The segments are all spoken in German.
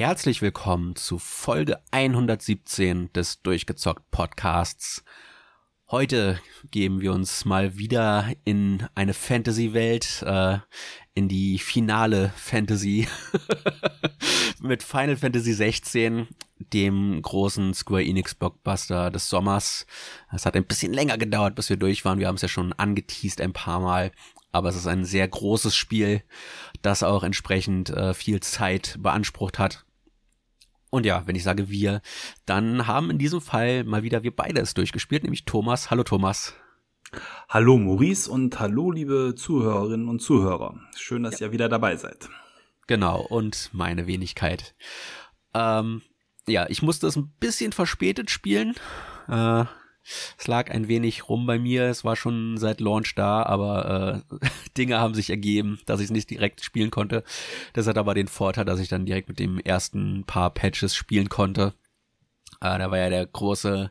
herzlich willkommen zu Folge 117 des Durchgezockt Podcasts. Heute geben wir uns mal wieder in eine Fantasy-Welt, äh, in die finale Fantasy mit Final Fantasy 16, dem großen Square Enix Blockbuster des Sommers. Es hat ein bisschen länger gedauert, bis wir durch waren. Wir haben es ja schon angeteased ein paar Mal, aber es ist ein sehr großes Spiel, das auch entsprechend äh, viel Zeit beansprucht hat. Und ja, wenn ich sage wir, dann haben in diesem Fall mal wieder wir beide es durchgespielt, nämlich Thomas. Hallo Thomas. Hallo Maurice und hallo liebe Zuhörerinnen und Zuhörer. Schön, dass ja. ihr wieder dabei seid. Genau, und meine Wenigkeit. Ähm, ja, ich musste es ein bisschen verspätet spielen. Äh, es lag ein wenig rum bei mir. Es war schon seit Launch da, aber äh, Dinge haben sich ergeben, dass ich es nicht direkt spielen konnte. Das hat aber den Vorteil, dass ich dann direkt mit dem ersten paar Patches spielen konnte. Äh, da war ja der große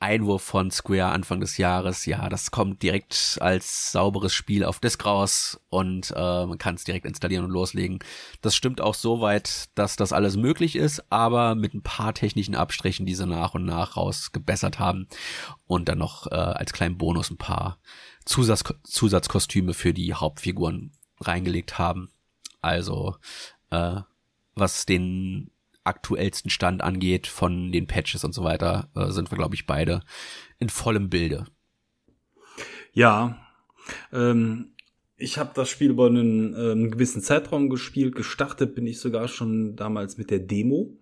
Einwurf von Square Anfang des Jahres, ja, das kommt direkt als sauberes Spiel auf Disk raus und äh, man kann es direkt installieren und loslegen. Das stimmt auch so weit, dass das alles möglich ist, aber mit ein paar technischen Abstrichen, die sie nach und nach rausgebessert haben und dann noch äh, als kleinen Bonus ein paar Zusatz Zusatzkostüme für die Hauptfiguren reingelegt haben. Also äh, was den aktuellsten Stand angeht von den Patches und so weiter, äh, sind wir, glaube ich, beide in vollem Bilde. Ja, ähm, ich habe das Spiel über einen ähm, gewissen Zeitraum gespielt. Gestartet bin ich sogar schon damals mit der Demo,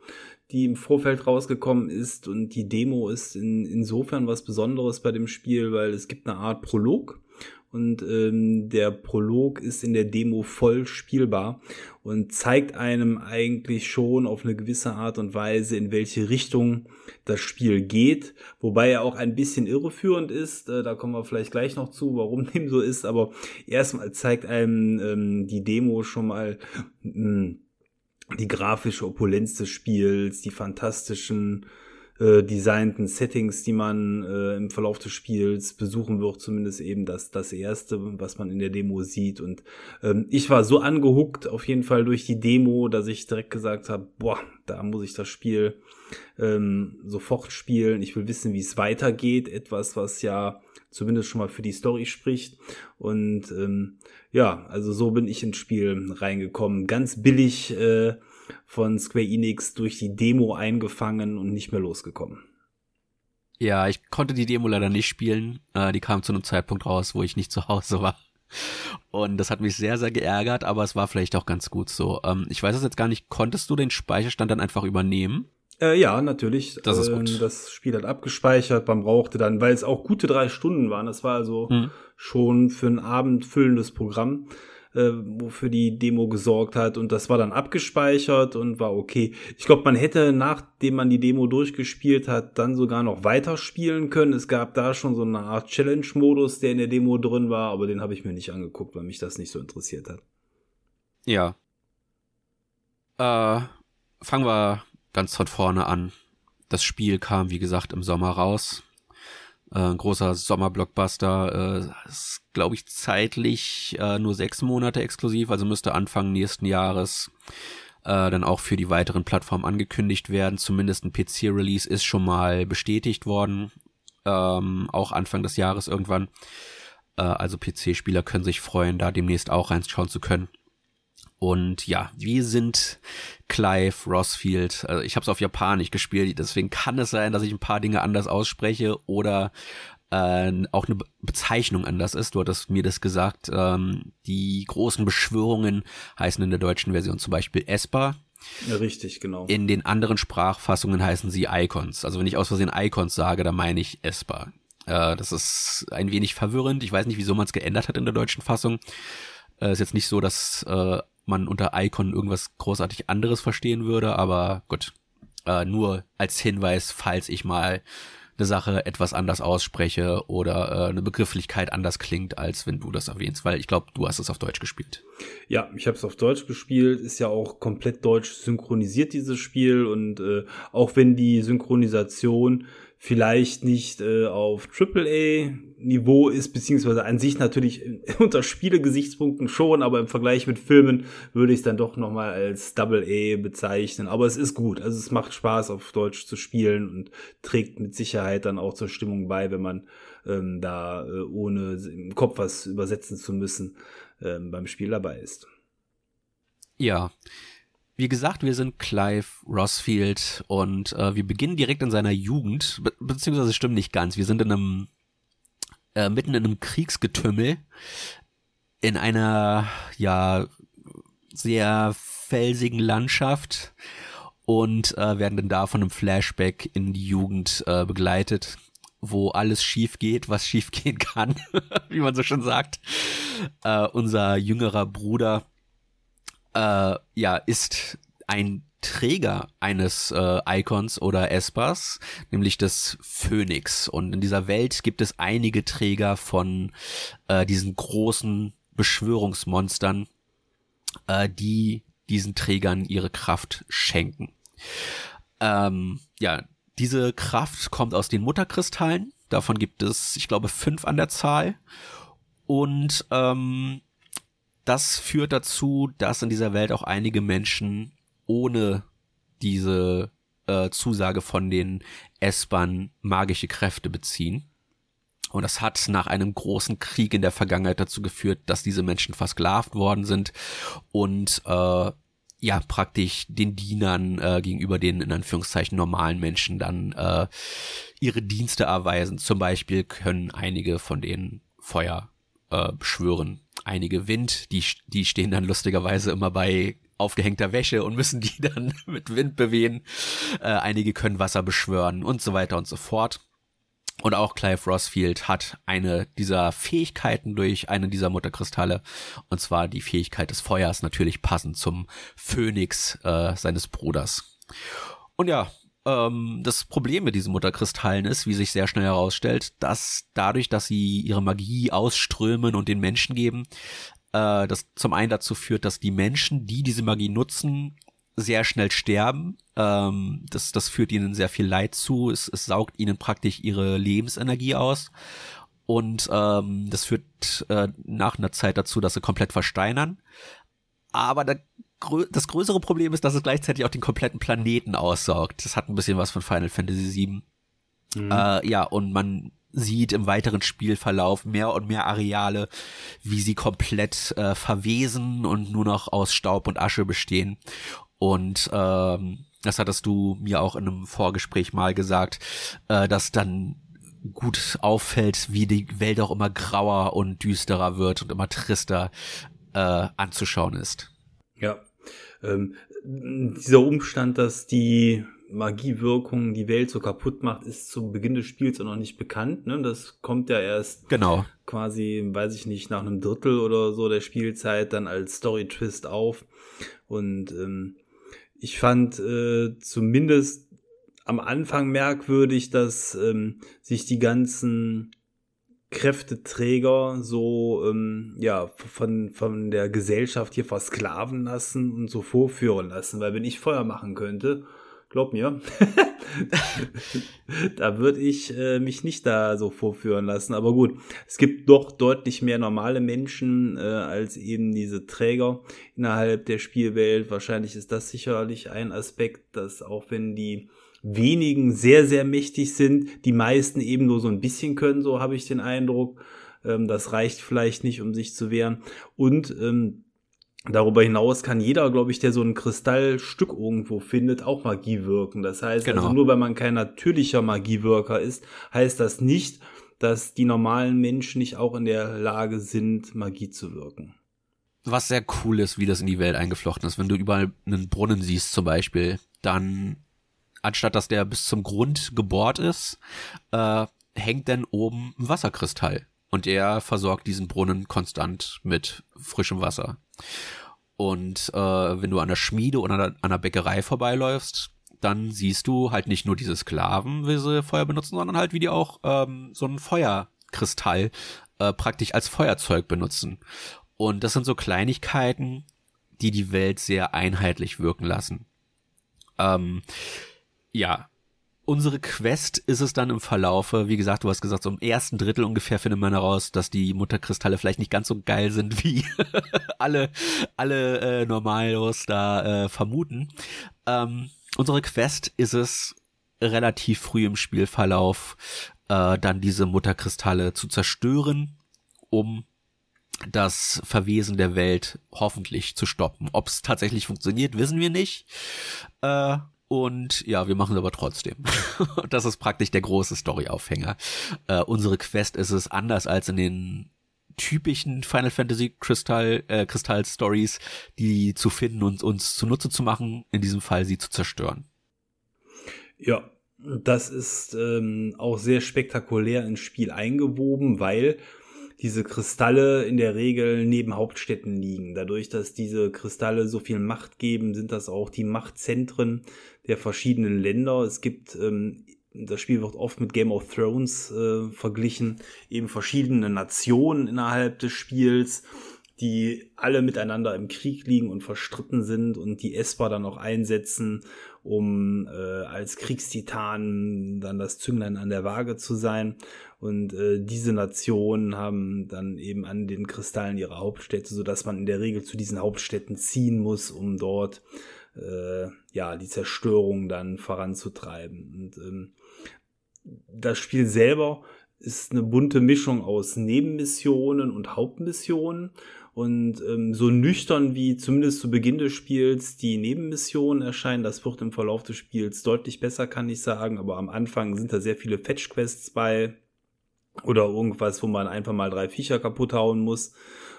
die im Vorfeld rausgekommen ist. Und die Demo ist in, insofern was Besonderes bei dem Spiel, weil es gibt eine Art Prolog und ähm, der Prolog ist in der Demo voll spielbar und zeigt einem eigentlich schon auf eine gewisse Art und Weise, in welche Richtung das Spiel geht, wobei er auch ein bisschen irreführend ist. Äh, da kommen wir vielleicht gleich noch zu, warum dem so ist, aber erstmal zeigt einem ähm, die Demo schon mal mh, die grafische Opulenz des Spiels, die fantastischen äh, designten Settings, die man äh, im Verlauf des Spiels besuchen wird, zumindest eben das, das erste, was man in der Demo sieht. Und ähm, ich war so angehuckt auf jeden Fall durch die Demo, dass ich direkt gesagt habe, boah, da muss ich das Spiel ähm, sofort spielen. Ich will wissen, wie es weitergeht. Etwas, was ja zumindest schon mal für die Story spricht. Und ähm, ja, also so bin ich ins Spiel reingekommen. Ganz billig äh, von Square Enix durch die Demo eingefangen und nicht mehr losgekommen. Ja, ich konnte die Demo leider nicht spielen. Äh, die kam zu einem Zeitpunkt raus, wo ich nicht zu Hause war. Und das hat mich sehr, sehr geärgert, aber es war vielleicht auch ganz gut so. Ähm, ich weiß es jetzt gar nicht, konntest du den Speicherstand dann einfach übernehmen? Äh, ja, natürlich. Das ist gut. Ähm, das Spiel hat abgespeichert, man brauchte dann, weil es auch gute drei Stunden waren, das war also hm. schon für ein Abend füllendes Programm äh, wofür die Demo gesorgt hat. Und das war dann abgespeichert und war okay. Ich glaube, man hätte, nachdem man die Demo durchgespielt hat, dann sogar noch weiterspielen können. Es gab da schon so eine Art Challenge-Modus, der in der Demo drin war, aber den habe ich mir nicht angeguckt, weil mich das nicht so interessiert hat. Ja. Äh, fangen wir ganz von vorne an. Das Spiel kam, wie gesagt, im Sommer raus. Äh, großer Sommerblockbuster. Äh, ist, glaube ich, zeitlich äh, nur sechs Monate exklusiv, also müsste Anfang nächsten Jahres äh, dann auch für die weiteren Plattformen angekündigt werden. Zumindest ein PC-Release ist schon mal bestätigt worden. Ähm, auch Anfang des Jahres irgendwann. Äh, also PC-Spieler können sich freuen, da demnächst auch reinschauen zu können. Und ja, wir sind Clive Rossfield. Also ich habe es auf Japanisch gespielt, deswegen kann es sein, dass ich ein paar Dinge anders ausspreche oder äh, auch eine Bezeichnung anders ist. Du hattest mir das gesagt. Ähm, die großen Beschwörungen heißen in der deutschen Version zum Beispiel Esper. Ja, richtig, genau. In den anderen Sprachfassungen heißen sie Icons. Also wenn ich aus Versehen Icons sage, dann meine ich Esper. Äh, das ist ein wenig verwirrend. Ich weiß nicht, wieso man es geändert hat in der deutschen Fassung. Äh, ist jetzt nicht so, dass äh, man unter Icon irgendwas großartig anderes verstehen würde, aber gut. Äh, nur als Hinweis, falls ich mal eine Sache etwas anders ausspreche oder äh, eine Begrifflichkeit anders klingt, als wenn du das erwähnst, weil ich glaube, du hast es auf Deutsch gespielt. Ja, ich habe es auf Deutsch gespielt, ist ja auch komplett deutsch synchronisiert dieses Spiel und äh, auch wenn die Synchronisation vielleicht nicht äh, auf AAA-Niveau ist, beziehungsweise an sich natürlich unter Spielegesichtspunkten schon, aber im Vergleich mit Filmen würde ich es dann doch nochmal als Double A bezeichnen. Aber es ist gut. Also es macht Spaß, auf Deutsch zu spielen und trägt mit Sicherheit dann auch zur Stimmung bei, wenn man ähm, da äh, ohne im Kopf was übersetzen zu müssen ähm, beim Spiel dabei ist. Ja, wie gesagt, wir sind Clive Rossfield und äh, wir beginnen direkt in seiner Jugend, be beziehungsweise stimmt nicht ganz. Wir sind in einem äh, mitten in einem Kriegsgetümmel in einer ja sehr felsigen Landschaft und äh, werden dann da von einem Flashback in die Jugend äh, begleitet, wo alles schief geht, was schief gehen kann, wie man so schon sagt. Äh, unser jüngerer Bruder äh, ja, ist ein Träger eines äh, Icons oder Espers, nämlich des Phönix. Und in dieser Welt gibt es einige Träger von äh, diesen großen Beschwörungsmonstern, äh, die diesen Trägern ihre Kraft schenken. Ähm, ja, diese Kraft kommt aus den Mutterkristallen. Davon gibt es, ich glaube, fünf an der Zahl. Und ähm, das führt dazu, dass in dieser Welt auch einige Menschen ohne diese äh, Zusage von den S-Bahn magische Kräfte beziehen. Und das hat nach einem großen Krieg in der Vergangenheit dazu geführt, dass diese Menschen versklavt worden sind und äh, ja praktisch den Dienern äh, gegenüber den in Anführungszeichen normalen Menschen dann äh, ihre Dienste erweisen. Zum Beispiel können einige von denen Feuer äh, beschwören einige Wind, die, die stehen dann lustigerweise immer bei aufgehängter Wäsche und müssen die dann mit Wind bewegen. Äh, einige können Wasser beschwören und so weiter und so fort. Und auch Clive Rossfield hat eine dieser Fähigkeiten durch eine dieser Mutterkristalle. Und zwar die Fähigkeit des Feuers, natürlich passend zum Phönix äh, seines Bruders. Und ja, ähm, das Problem mit diesen Mutterkristallen ist, wie sich sehr schnell herausstellt, dass dadurch, dass sie ihre Magie ausströmen und den Menschen geben, äh, das zum einen dazu führt, dass die Menschen, die diese Magie nutzen, sehr schnell sterben. Ähm, das, das führt ihnen sehr viel Leid zu. Es, es saugt ihnen praktisch ihre Lebensenergie aus. Und ähm, das führt äh, nach einer Zeit dazu, dass sie komplett versteinern. Aber da das größere Problem ist, dass es gleichzeitig auch den kompletten Planeten aussaugt. Das hat ein bisschen was von Final Fantasy VII. Mhm. Äh, ja, und man sieht im weiteren Spielverlauf mehr und mehr Areale, wie sie komplett äh, verwesen und nur noch aus Staub und Asche bestehen. Und ähm, das hattest du mir auch in einem Vorgespräch mal gesagt, äh, dass dann gut auffällt, wie die Welt auch immer grauer und düsterer wird und immer trister äh, anzuschauen ist. Ja, ähm, dieser Umstand, dass die Magiewirkung die Welt so kaputt macht, ist zu Beginn des Spiels auch noch nicht bekannt. Ne? Das kommt ja erst genau. quasi, weiß ich nicht, nach einem Drittel oder so der Spielzeit dann als Story-Twist auf. Und ähm, ich fand äh, zumindest am Anfang merkwürdig, dass ähm, sich die ganzen Kräfteträger so ähm, ja von von der Gesellschaft hier versklaven lassen und so vorführen lassen, weil wenn ich Feuer machen könnte, glaub mir, da würde ich äh, mich nicht da so vorführen lassen. Aber gut, es gibt doch deutlich mehr normale Menschen äh, als eben diese Träger innerhalb der Spielwelt. Wahrscheinlich ist das sicherlich ein Aspekt, dass auch wenn die wenigen sehr, sehr mächtig sind, die meisten eben nur so ein bisschen können, so habe ich den Eindruck. Ähm, das reicht vielleicht nicht, um sich zu wehren. Und ähm, Darüber hinaus kann jeder, glaube ich, der so ein Kristallstück irgendwo findet, auch Magie wirken. Das heißt, also genau. also nur weil man kein natürlicher Magiewirker ist, heißt das nicht, dass die normalen Menschen nicht auch in der Lage sind, Magie zu wirken. Was sehr cool ist, wie das in die Welt eingeflochten ist. Wenn du überall einen Brunnen siehst zum Beispiel, dann anstatt dass der bis zum Grund gebohrt ist, äh, hängt dann oben ein Wasserkristall. Und er versorgt diesen Brunnen konstant mit frischem Wasser. Und äh, wenn du an der Schmiede oder an der Bäckerei vorbeiläufst, dann siehst du halt nicht nur diese Sklaven, wie sie Feuer benutzen, sondern halt wie die auch ähm, so einen Feuerkristall äh, praktisch als Feuerzeug benutzen. Und das sind so Kleinigkeiten, die die Welt sehr einheitlich wirken lassen. Ähm, ja. unsere Quest ist es dann im Verlaufe, wie gesagt, du hast gesagt, so im ersten Drittel ungefähr findet man heraus, dass die Mutterkristalle vielleicht nicht ganz so geil sind, wie alle, alle äh, Normalos da äh, vermuten. Ähm, unsere Quest ist es, relativ früh im Spielverlauf äh, dann diese Mutterkristalle zu zerstören, um das Verwesen der Welt hoffentlich zu stoppen. Ob es tatsächlich funktioniert, wissen wir nicht. Äh, und ja, wir machen es aber trotzdem. das ist praktisch der große Storyaufhänger. Äh, unsere Quest ist es anders als in den typischen Final Fantasy Kristall, äh, Kristall Stories, die zu finden und uns zunutze zu machen, in diesem Fall sie zu zerstören. Ja, das ist ähm, auch sehr spektakulär ins Spiel eingewoben, weil diese Kristalle in der Regel neben Hauptstädten liegen. Dadurch, dass diese Kristalle so viel Macht geben, sind das auch die Machtzentren der verschiedenen Länder. Es gibt, ähm, das Spiel wird oft mit Game of Thrones äh, verglichen, eben verschiedene Nationen innerhalb des Spiels die alle miteinander im Krieg liegen und verstritten sind und die Esper dann auch einsetzen, um äh, als Kriegstitan dann das Zünglein an der Waage zu sein. Und äh, diese Nationen haben dann eben an den Kristallen ihre Hauptstädte, so dass man in der Regel zu diesen Hauptstädten ziehen muss, um dort äh, ja die Zerstörung dann voranzutreiben. Und ähm, das Spiel selber ist eine bunte Mischung aus Nebenmissionen und Hauptmissionen und ähm, so nüchtern wie zumindest zu Beginn des Spiels die Nebenmissionen erscheinen, das wird im Verlauf des Spiels deutlich besser, kann ich sagen. Aber am Anfang sind da sehr viele Fetch-Quests bei oder irgendwas, wo man einfach mal drei Viecher kaputt hauen muss,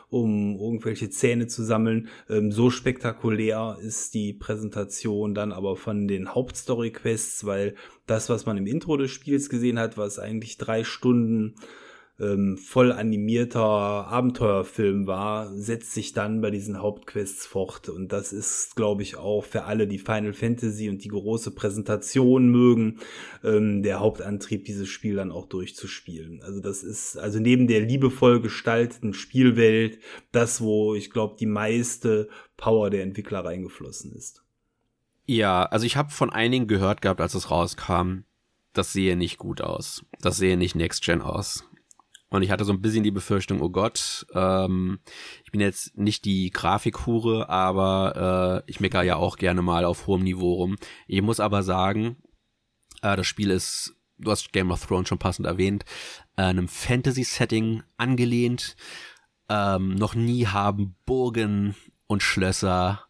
um irgendwelche Zähne zu sammeln. Ähm, so spektakulär ist die Präsentation dann aber von den Hauptstory-Quests, weil das, was man im Intro des Spiels gesehen hat, was eigentlich drei Stunden ähm, voll animierter Abenteuerfilm war, setzt sich dann bei diesen Hauptquests fort. Und das ist, glaube ich, auch für alle, die Final Fantasy und die große Präsentation mögen, ähm, der Hauptantrieb, dieses Spiel dann auch durchzuspielen. Also das ist, also neben der liebevoll gestalteten Spielwelt, das, wo ich glaube, die meiste Power der Entwickler reingeflossen ist. Ja, also ich habe von einigen gehört gehabt, als es rauskam, das sehe nicht gut aus. Das sehe nicht Next Gen aus. Und ich hatte so ein bisschen die Befürchtung, oh Gott, ähm, ich bin jetzt nicht die Grafikhure, aber äh, ich meckere ja auch gerne mal auf hohem Niveau rum. Ich muss aber sagen, äh, das Spiel ist, du hast Game of Thrones schon passend erwähnt, äh, einem Fantasy-Setting angelehnt. Ähm, noch nie haben Burgen und Schlösser,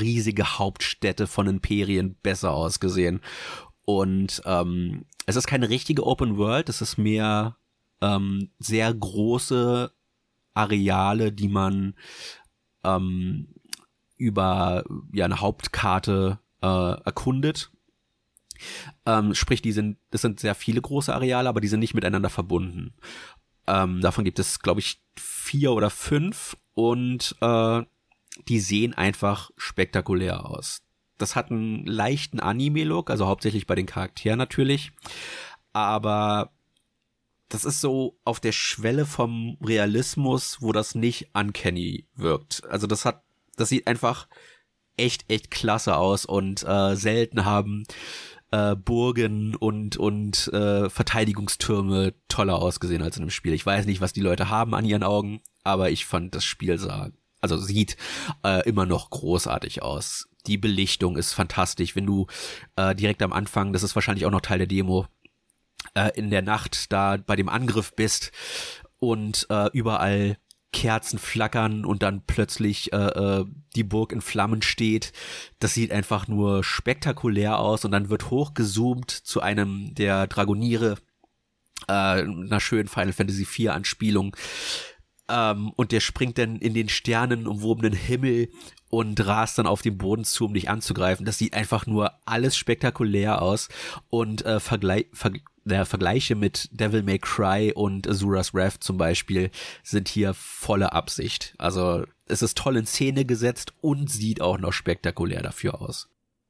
riesige Hauptstädte von Imperien besser ausgesehen. Und ähm, es ist keine richtige Open World, es ist mehr ähm, sehr große Areale, die man ähm, über ja eine Hauptkarte äh, erkundet. Ähm, sprich, die sind, das sind sehr viele große Areale, aber die sind nicht miteinander verbunden. Ähm, davon gibt es, glaube ich, vier oder fünf und äh, die sehen einfach spektakulär aus. Das hat einen leichten Anime-Look, also hauptsächlich bei den Charakteren natürlich. Aber das ist so auf der Schwelle vom Realismus, wo das nicht uncanny wirkt. Also das hat, das sieht einfach echt, echt klasse aus und äh, selten haben äh, Burgen und und äh, Verteidigungstürme toller ausgesehen als in dem Spiel. Ich weiß nicht, was die Leute haben an ihren Augen, aber ich fand das Spiel sah, also sieht äh, immer noch großartig aus. Die Belichtung ist fantastisch, wenn du äh, direkt am Anfang, das ist wahrscheinlich auch noch Teil der Demo, äh, in der Nacht da bei dem Angriff bist und äh, überall Kerzen flackern und dann plötzlich äh, äh, die Burg in Flammen steht. Das sieht einfach nur spektakulär aus und dann wird hochgezoomt zu einem der Dragoniere, äh, einer schönen Final Fantasy IV Anspielung. Ähm, und der springt dann in den Sternen umwobenen Himmel und rast dann auf den Boden zu, um dich anzugreifen. Das sieht einfach nur alles spektakulär aus und äh, vergleich, ver der Vergleiche mit Devil May Cry und Azura's Wrath zum Beispiel sind hier volle Absicht. Also es ist toll in Szene gesetzt und sieht auch noch spektakulär dafür aus.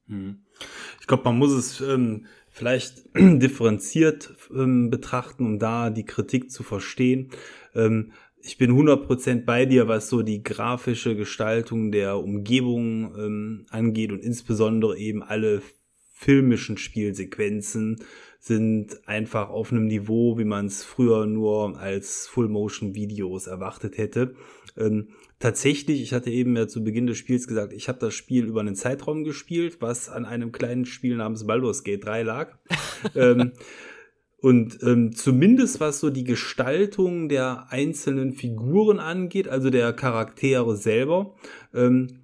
Hm. Ich glaube, man muss es ähm, vielleicht differenziert ähm, betrachten, um da die Kritik zu verstehen. Ähm, ich bin 100% bei dir, was so die grafische Gestaltung der Umgebung ähm, angeht und insbesondere eben alle filmischen Spielsequenzen sind einfach auf einem Niveau, wie man es früher nur als Full-Motion-Videos erwartet hätte. Ähm, tatsächlich, ich hatte eben ja zu Beginn des Spiels gesagt, ich habe das Spiel über einen Zeitraum gespielt, was an einem kleinen Spiel namens Baldur's Gate 3 lag. ähm, und ähm, zumindest was so die Gestaltung der einzelnen Figuren angeht, also der Charaktere selber, ähm,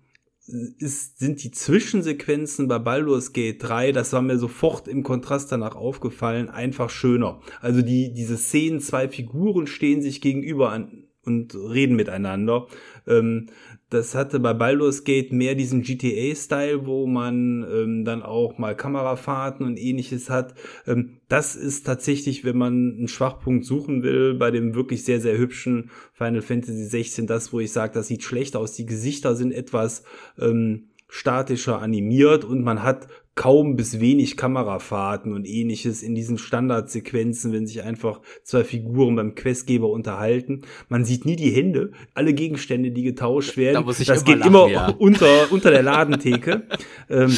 ist, sind die Zwischensequenzen bei Baldur's Gate 3, das war mir sofort im Kontrast danach aufgefallen, einfach schöner. Also die, diese Szenen, zwei Figuren stehen sich gegenüber an, und reden miteinander. Ähm, das hatte bei Baldur's Gate mehr diesen GTA-Style, wo man ähm, dann auch mal Kamerafahrten und ähnliches hat. Ähm, das ist tatsächlich, wenn man einen Schwachpunkt suchen will, bei dem wirklich sehr, sehr hübschen Final Fantasy 16 das, wo ich sage, das sieht schlecht aus. Die Gesichter sind etwas ähm, statischer animiert und man hat kaum bis wenig Kamerafahrten und ähnliches in diesen Standardsequenzen, wenn sich einfach zwei Figuren beim Questgeber unterhalten. Man sieht nie die Hände, alle Gegenstände, die getauscht werden. Da das geht lachen, immer ja. unter, unter der Ladentheke. ähm,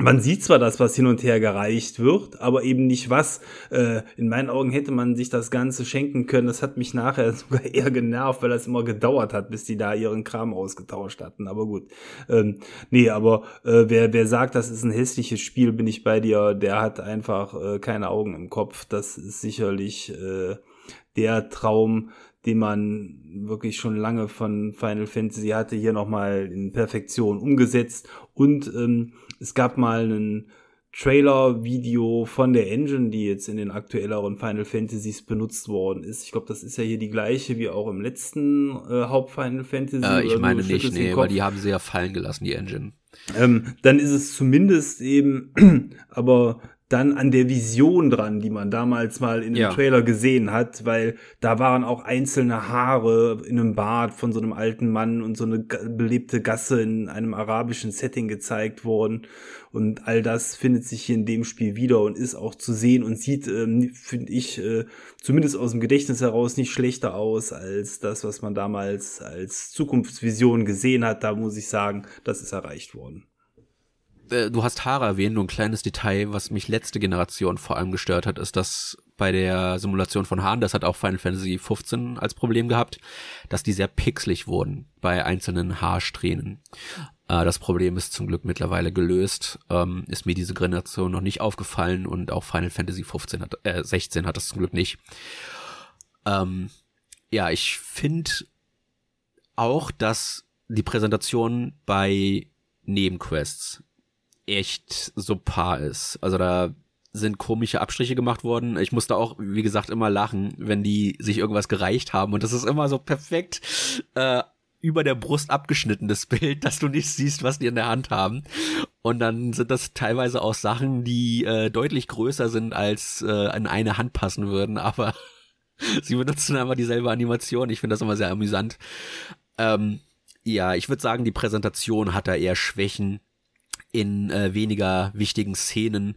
man sieht zwar das, was hin und her gereicht wird, aber eben nicht was. Äh, in meinen Augen hätte man sich das Ganze schenken können. Das hat mich nachher sogar eher genervt, weil das immer gedauert hat, bis die da ihren Kram ausgetauscht hatten. Aber gut. Ähm, nee, aber äh, wer, wer sagt, das ist ein hässliches Spiel, bin ich bei dir, der hat einfach äh, keine Augen im Kopf. Das ist sicherlich äh, der Traum, den man wirklich schon lange von Final Fantasy hatte, hier nochmal in Perfektion umgesetzt. Und ähm, es gab mal einen Trailer-Video von der Engine, die jetzt in den aktuelleren Final Fantasies benutzt worden ist. Ich glaube, das ist ja hier die gleiche wie auch im letzten äh, Haupt-Final Fantasy. Äh, ich meine nicht, nee, weil die haben sie ja fallen gelassen, die Engine. Ähm, dann ist es zumindest eben, aber dann an der Vision dran, die man damals mal in dem ja. Trailer gesehen hat, weil da waren auch einzelne Haare in einem Bart von so einem alten Mann und so eine belebte Gasse in einem arabischen Setting gezeigt worden. Und all das findet sich hier in dem Spiel wieder und ist auch zu sehen und sieht, ähm, finde ich, äh, zumindest aus dem Gedächtnis heraus nicht schlechter aus als das, was man damals als Zukunftsvision gesehen hat. Da muss ich sagen, das ist erreicht worden. Äh, du hast Haare erwähnt, nur ein kleines Detail, was mich letzte Generation vor allem gestört hat, ist, dass bei der Simulation von Haaren, das hat auch Final Fantasy 15 als Problem gehabt, dass die sehr pixelig wurden bei einzelnen Haarsträhnen. Äh, das Problem ist zum Glück mittlerweile gelöst, ähm, ist mir diese Generation noch nicht aufgefallen und auch Final Fantasy 15 hat, äh, 16 hat das zum Glück nicht. Ähm, ja, ich finde auch, dass die Präsentation bei Nebenquests echt so paar ist. Also da sind komische Abstriche gemacht worden. Ich musste auch, wie gesagt, immer lachen, wenn die sich irgendwas gereicht haben. Und das ist immer so perfekt äh, über der Brust abgeschnittenes Bild, dass du nicht siehst, was die in der Hand haben. Und dann sind das teilweise auch Sachen, die äh, deutlich größer sind, als äh, in eine Hand passen würden. Aber sie benutzen einfach dieselbe Animation. Ich finde das immer sehr amüsant. Ähm, ja, ich würde sagen, die Präsentation hat da eher Schwächen in äh, weniger wichtigen Szenen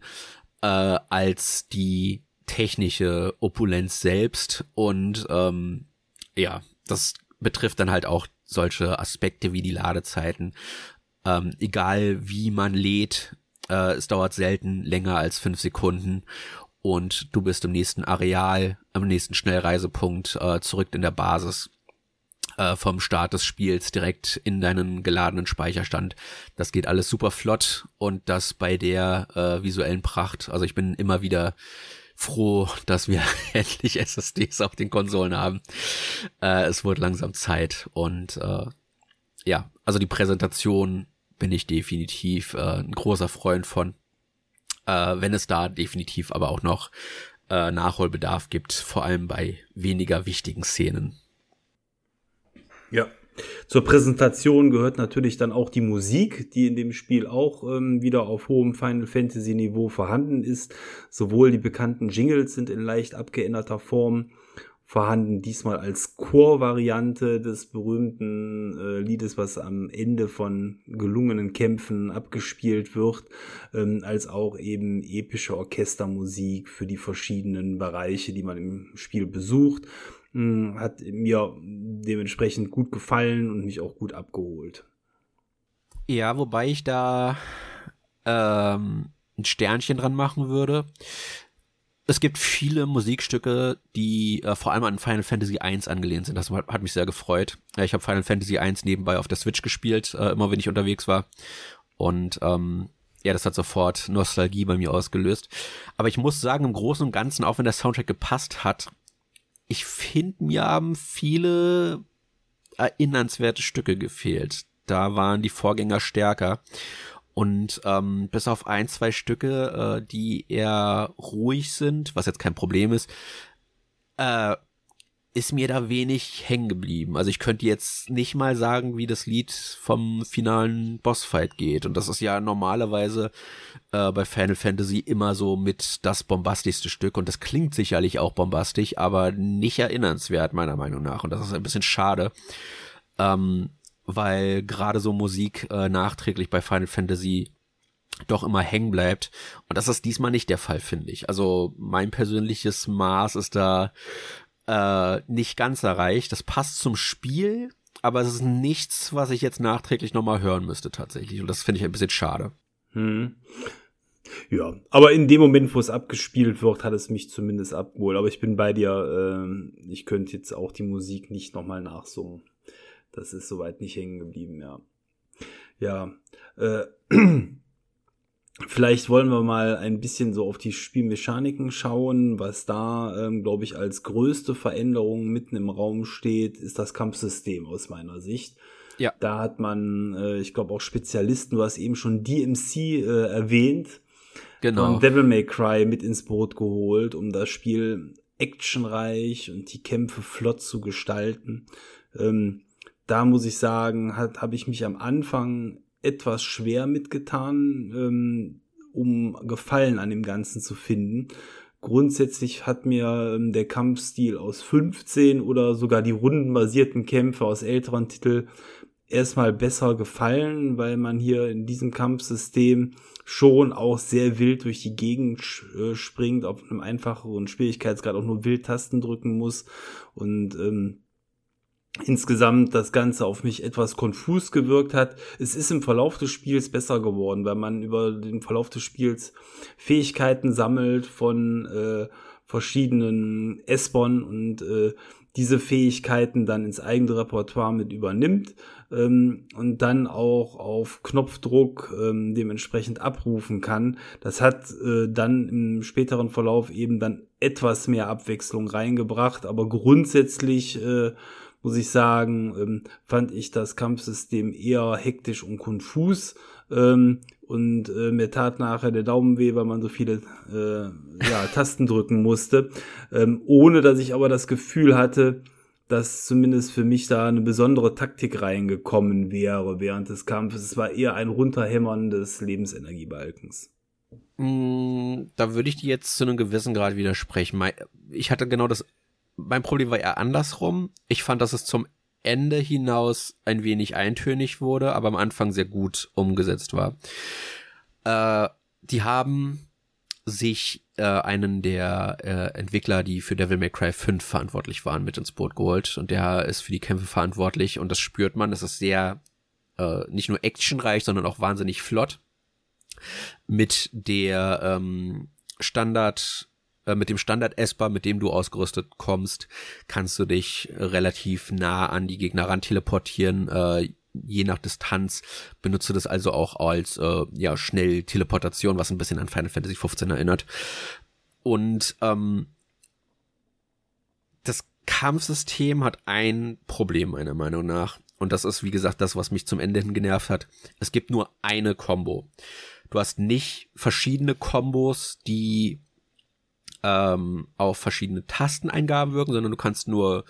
äh, als die technische Opulenz selbst. Und ähm, ja, das betrifft dann halt auch solche Aspekte wie die Ladezeiten. Ähm, egal wie man lädt, äh, es dauert selten länger als fünf Sekunden und du bist im nächsten Areal, am nächsten Schnellreisepunkt äh, zurück in der Basis äh, vom Start des Spiels direkt in deinen geladenen Speicherstand. Das geht alles super flott und das bei der äh, visuellen Pracht. Also ich bin immer wieder froh, dass wir endlich SSDs auf den Konsolen haben. Äh, es wird langsam Zeit und äh, ja, also die Präsentation bin ich definitiv äh, ein großer Freund von. Äh, wenn es da definitiv aber auch noch äh, Nachholbedarf gibt, vor allem bei weniger wichtigen Szenen. Ja. Zur Präsentation gehört natürlich dann auch die Musik, die in dem Spiel auch ähm, wieder auf hohem Final Fantasy Niveau vorhanden ist. Sowohl die bekannten Jingles sind in leicht abgeänderter Form vorhanden, diesmal als Chorvariante des berühmten äh, Liedes, was am Ende von gelungenen Kämpfen abgespielt wird, ähm, als auch eben epische Orchestermusik für die verschiedenen Bereiche, die man im Spiel besucht. Hm, hat mir dementsprechend gut gefallen und mich auch gut abgeholt. Ja, wobei ich da ähm, ein Sternchen dran machen würde. Es gibt viele Musikstücke, die äh, vor allem an Final Fantasy I angelehnt sind. Das hat, hat mich sehr gefreut. Ja, ich habe Final Fantasy I nebenbei auf der Switch gespielt, äh, immer wenn ich unterwegs war. Und ähm, ja, das hat sofort Nostalgie bei mir ausgelöst. Aber ich muss sagen, im Großen und Ganzen, auch wenn der Soundtrack gepasst hat, ich finde, mir haben viele erinnernswerte Stücke gefehlt. Da waren die Vorgänger stärker. Und ähm, bis auf ein, zwei Stücke, äh, die eher ruhig sind, was jetzt kein Problem ist, äh, ist mir da wenig hängen geblieben. Also ich könnte jetzt nicht mal sagen, wie das Lied vom finalen Bossfight geht. Und das ist ja normalerweise äh, bei Final Fantasy immer so mit das bombastischste Stück. Und das klingt sicherlich auch bombastisch, aber nicht erinnernswert, meiner Meinung nach. Und das ist ein bisschen schade. Ähm, weil gerade so Musik äh, nachträglich bei Final Fantasy doch immer hängen bleibt. Und das ist diesmal nicht der Fall, finde ich. Also mein persönliches Maß ist da äh, nicht ganz erreicht. Das passt zum Spiel, aber es ist nichts, was ich jetzt nachträglich nochmal hören müsste tatsächlich. Und das finde ich ein bisschen schade. Hm. Ja, aber in dem Moment, wo es abgespielt wird, hat es mich zumindest abgeholt. Aber ich bin bei dir, äh, ich könnte jetzt auch die Musik nicht nochmal nachsummen. Das ist soweit nicht hängen geblieben, ja. Ja, äh, Vielleicht wollen wir mal ein bisschen so auf die Spielmechaniken schauen. Was da, ähm, glaube ich, als größte Veränderung mitten im Raum steht, ist das Kampfsystem aus meiner Sicht. Ja. Da hat man, äh, ich glaube, auch Spezialisten, du hast eben schon DMC äh, erwähnt, genau. von Devil May Cry mit ins Boot geholt, um das Spiel actionreich und die Kämpfe flott zu gestalten. Ähm, da muss ich sagen, habe ich mich am Anfang etwas schwer mitgetan, ähm, um Gefallen an dem Ganzen zu finden. Grundsätzlich hat mir ähm, der Kampfstil aus 15 oder sogar die rundenbasierten Kämpfe aus älteren Titeln erstmal besser gefallen, weil man hier in diesem Kampfsystem schon auch sehr wild durch die Gegend äh, springt, auf einem einfacheren Schwierigkeitsgrad auch nur Wildtasten drücken muss und ähm, insgesamt das Ganze auf mich etwas konfus gewirkt hat. Es ist im Verlauf des Spiels besser geworden, weil man über den Verlauf des Spiels Fähigkeiten sammelt von äh, verschiedenen S-Bahn und äh, diese Fähigkeiten dann ins eigene Repertoire mit übernimmt ähm, und dann auch auf Knopfdruck ähm, dementsprechend abrufen kann. Das hat äh, dann im späteren Verlauf eben dann etwas mehr Abwechslung reingebracht, aber grundsätzlich äh, muss ich sagen, ähm, fand ich das Kampfsystem eher hektisch und konfus. Ähm, und äh, mir tat nachher der Daumen weh, weil man so viele äh, ja, Tasten drücken musste. Ähm, ohne dass ich aber das Gefühl hatte, dass zumindest für mich da eine besondere Taktik reingekommen wäre während des Kampfes. Es war eher ein Runterhämmern des Lebensenergiebalkens. Mm, da würde ich dir jetzt zu einem gewissen Grad widersprechen. Ich hatte genau das mein Problem war eher andersrum. Ich fand, dass es zum Ende hinaus ein wenig eintönig wurde, aber am Anfang sehr gut umgesetzt war. Äh, die haben sich äh, einen der äh, Entwickler, die für Devil May Cry 5 verantwortlich waren, mit ins Boot geholt und der ist für die Kämpfe verantwortlich und das spürt man, das ist sehr äh, nicht nur actionreich, sondern auch wahnsinnig flott mit der ähm, Standard äh, mit dem Standard Esper, mit dem du ausgerüstet kommst, kannst du dich relativ nah an die Gegner ran teleportieren. Äh, je nach Distanz benutze das also auch als äh, ja schnell Teleportation, was ein bisschen an Final Fantasy 15 erinnert. Und ähm, das Kampfsystem hat ein Problem meiner Meinung nach. Und das ist, wie gesagt, das, was mich zum Ende hin genervt hat. Es gibt nur eine Combo. Du hast nicht verschiedene Kombos, die ähm, auf verschiedene Tasteneingaben wirken, sondern du kannst nur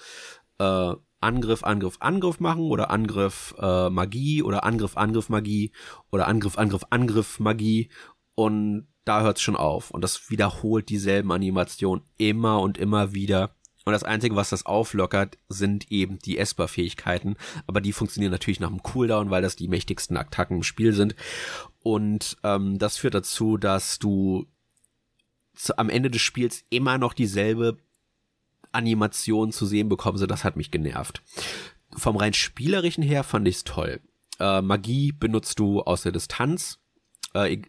äh, Angriff, Angriff, Angriff machen oder Angriff äh, Magie oder Angriff, Angriff Magie oder Angriff, Angriff, Angriff Magie und da hört's schon auf und das wiederholt dieselben Animationen immer und immer wieder. Und das Einzige, was das auflockert, sind eben die Esper-Fähigkeiten. Aber die funktionieren natürlich nach dem Cooldown, weil das die mächtigsten Attacken im Spiel sind. Und ähm, das führt dazu, dass du zu, am Ende des Spiels immer noch dieselbe Animation zu sehen bekommen, so das hat mich genervt. Vom rein spielerischen her fand ich's toll. Äh, Magie benutzt du aus der Distanz. Äh,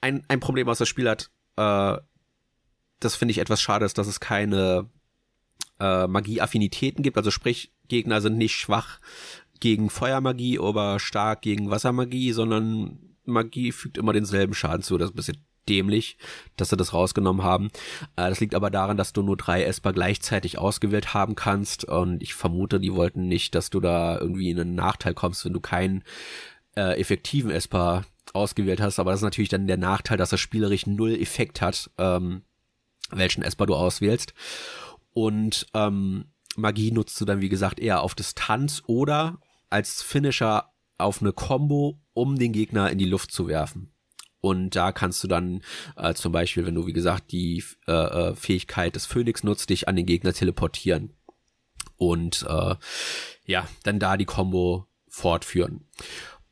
ein, ein Problem, was das Spiel hat, äh, das finde ich etwas schade, ist, dass es keine äh, Magie-Affinitäten gibt. Also sprich, Gegner sind nicht schwach gegen Feuermagie, aber stark gegen Wassermagie, sondern Magie fügt immer denselben Schaden zu. Das ist ein bisschen dämlich, dass sie das rausgenommen haben. Äh, das liegt aber daran, dass du nur drei Esper gleichzeitig ausgewählt haben kannst und ich vermute, die wollten nicht, dass du da irgendwie in einen Nachteil kommst, wenn du keinen äh, effektiven Esper ausgewählt hast, aber das ist natürlich dann der Nachteil, dass er spielerisch null Effekt hat, ähm, welchen Esper du auswählst. Und ähm, Magie nutzt du dann, wie gesagt, eher auf Distanz oder als Finisher auf eine Combo, um den Gegner in die Luft zu werfen. Und da kannst du dann äh, zum Beispiel, wenn du wie gesagt die äh, äh, Fähigkeit des Phönix nutzt, dich an den Gegner teleportieren. Und äh, ja, dann da die Combo fortführen.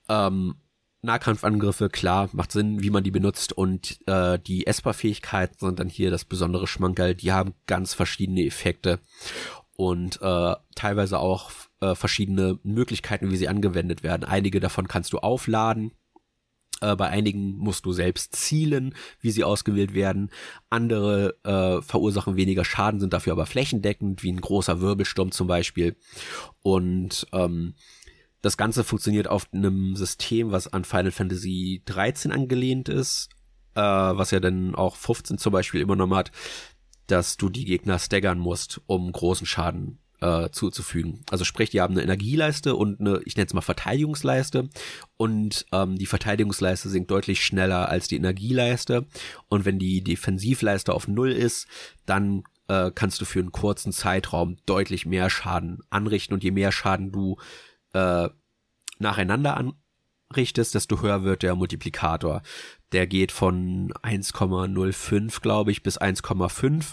Ähm, Nahkampfangriffe, klar, macht Sinn, wie man die benutzt und äh, die Esper-Fähigkeiten sind dann hier das besondere Schmankerl, die haben ganz verschiedene Effekte und äh, teilweise auch äh, verschiedene Möglichkeiten, wie sie angewendet werden. Einige davon kannst du aufladen, äh, bei einigen musst du selbst zielen, wie sie ausgewählt werden. Andere äh, verursachen weniger Schaden, sind dafür aber flächendeckend, wie ein großer Wirbelsturm zum Beispiel. Und ähm, das Ganze funktioniert auf einem System, was an Final Fantasy 13 angelehnt ist, äh, was ja dann auch 15 zum Beispiel übernommen hat, dass du die Gegner staggern musst, um großen Schaden äh, zuzufügen. Also sprich, die haben eine Energieleiste und eine, ich nenne es mal Verteidigungsleiste und ähm, die Verteidigungsleiste sinkt deutlich schneller als die Energieleiste und wenn die Defensivleiste auf Null ist, dann äh, kannst du für einen kurzen Zeitraum deutlich mehr Schaden anrichten und je mehr Schaden du äh, nacheinander anrichtest, desto höher wird der Multiplikator. Der geht von 1,05, glaube ich, bis 1,5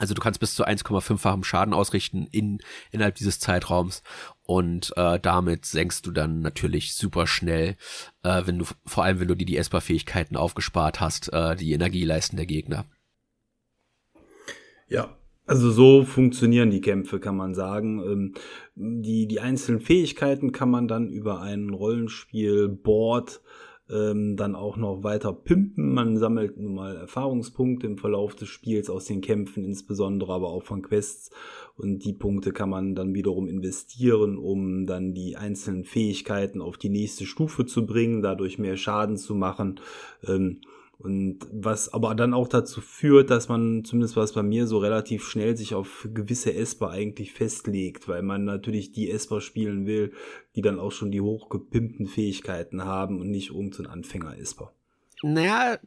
also du kannst bis zu 1,5-fachem Schaden ausrichten in, innerhalb dieses Zeitraums und äh, damit senkst du dann natürlich super schnell, äh, wenn du, vor allem wenn du dir die Esper-Fähigkeiten aufgespart hast, äh, die Energieleisten der Gegner. Ja, also so funktionieren die Kämpfe, kann man sagen. Ähm, die, die einzelnen Fähigkeiten kann man dann über ein Rollenspiel-Board ähm, dann auch noch weiter pimpen. Man sammelt nun mal Erfahrungspunkte im Verlauf des Spiels aus den Kämpfen, insbesondere aber auch von Quests. Und die Punkte kann man dann wiederum investieren, um dann die einzelnen Fähigkeiten auf die nächste Stufe zu bringen, dadurch mehr Schaden zu machen. Ähm, und was aber dann auch dazu führt, dass man, zumindest was bei mir, so relativ schnell sich auf gewisse Esper eigentlich festlegt, weil man natürlich die Esper spielen will, die dann auch schon die hochgepimpten Fähigkeiten haben und nicht irgendein Anfänger-Esper. Naja,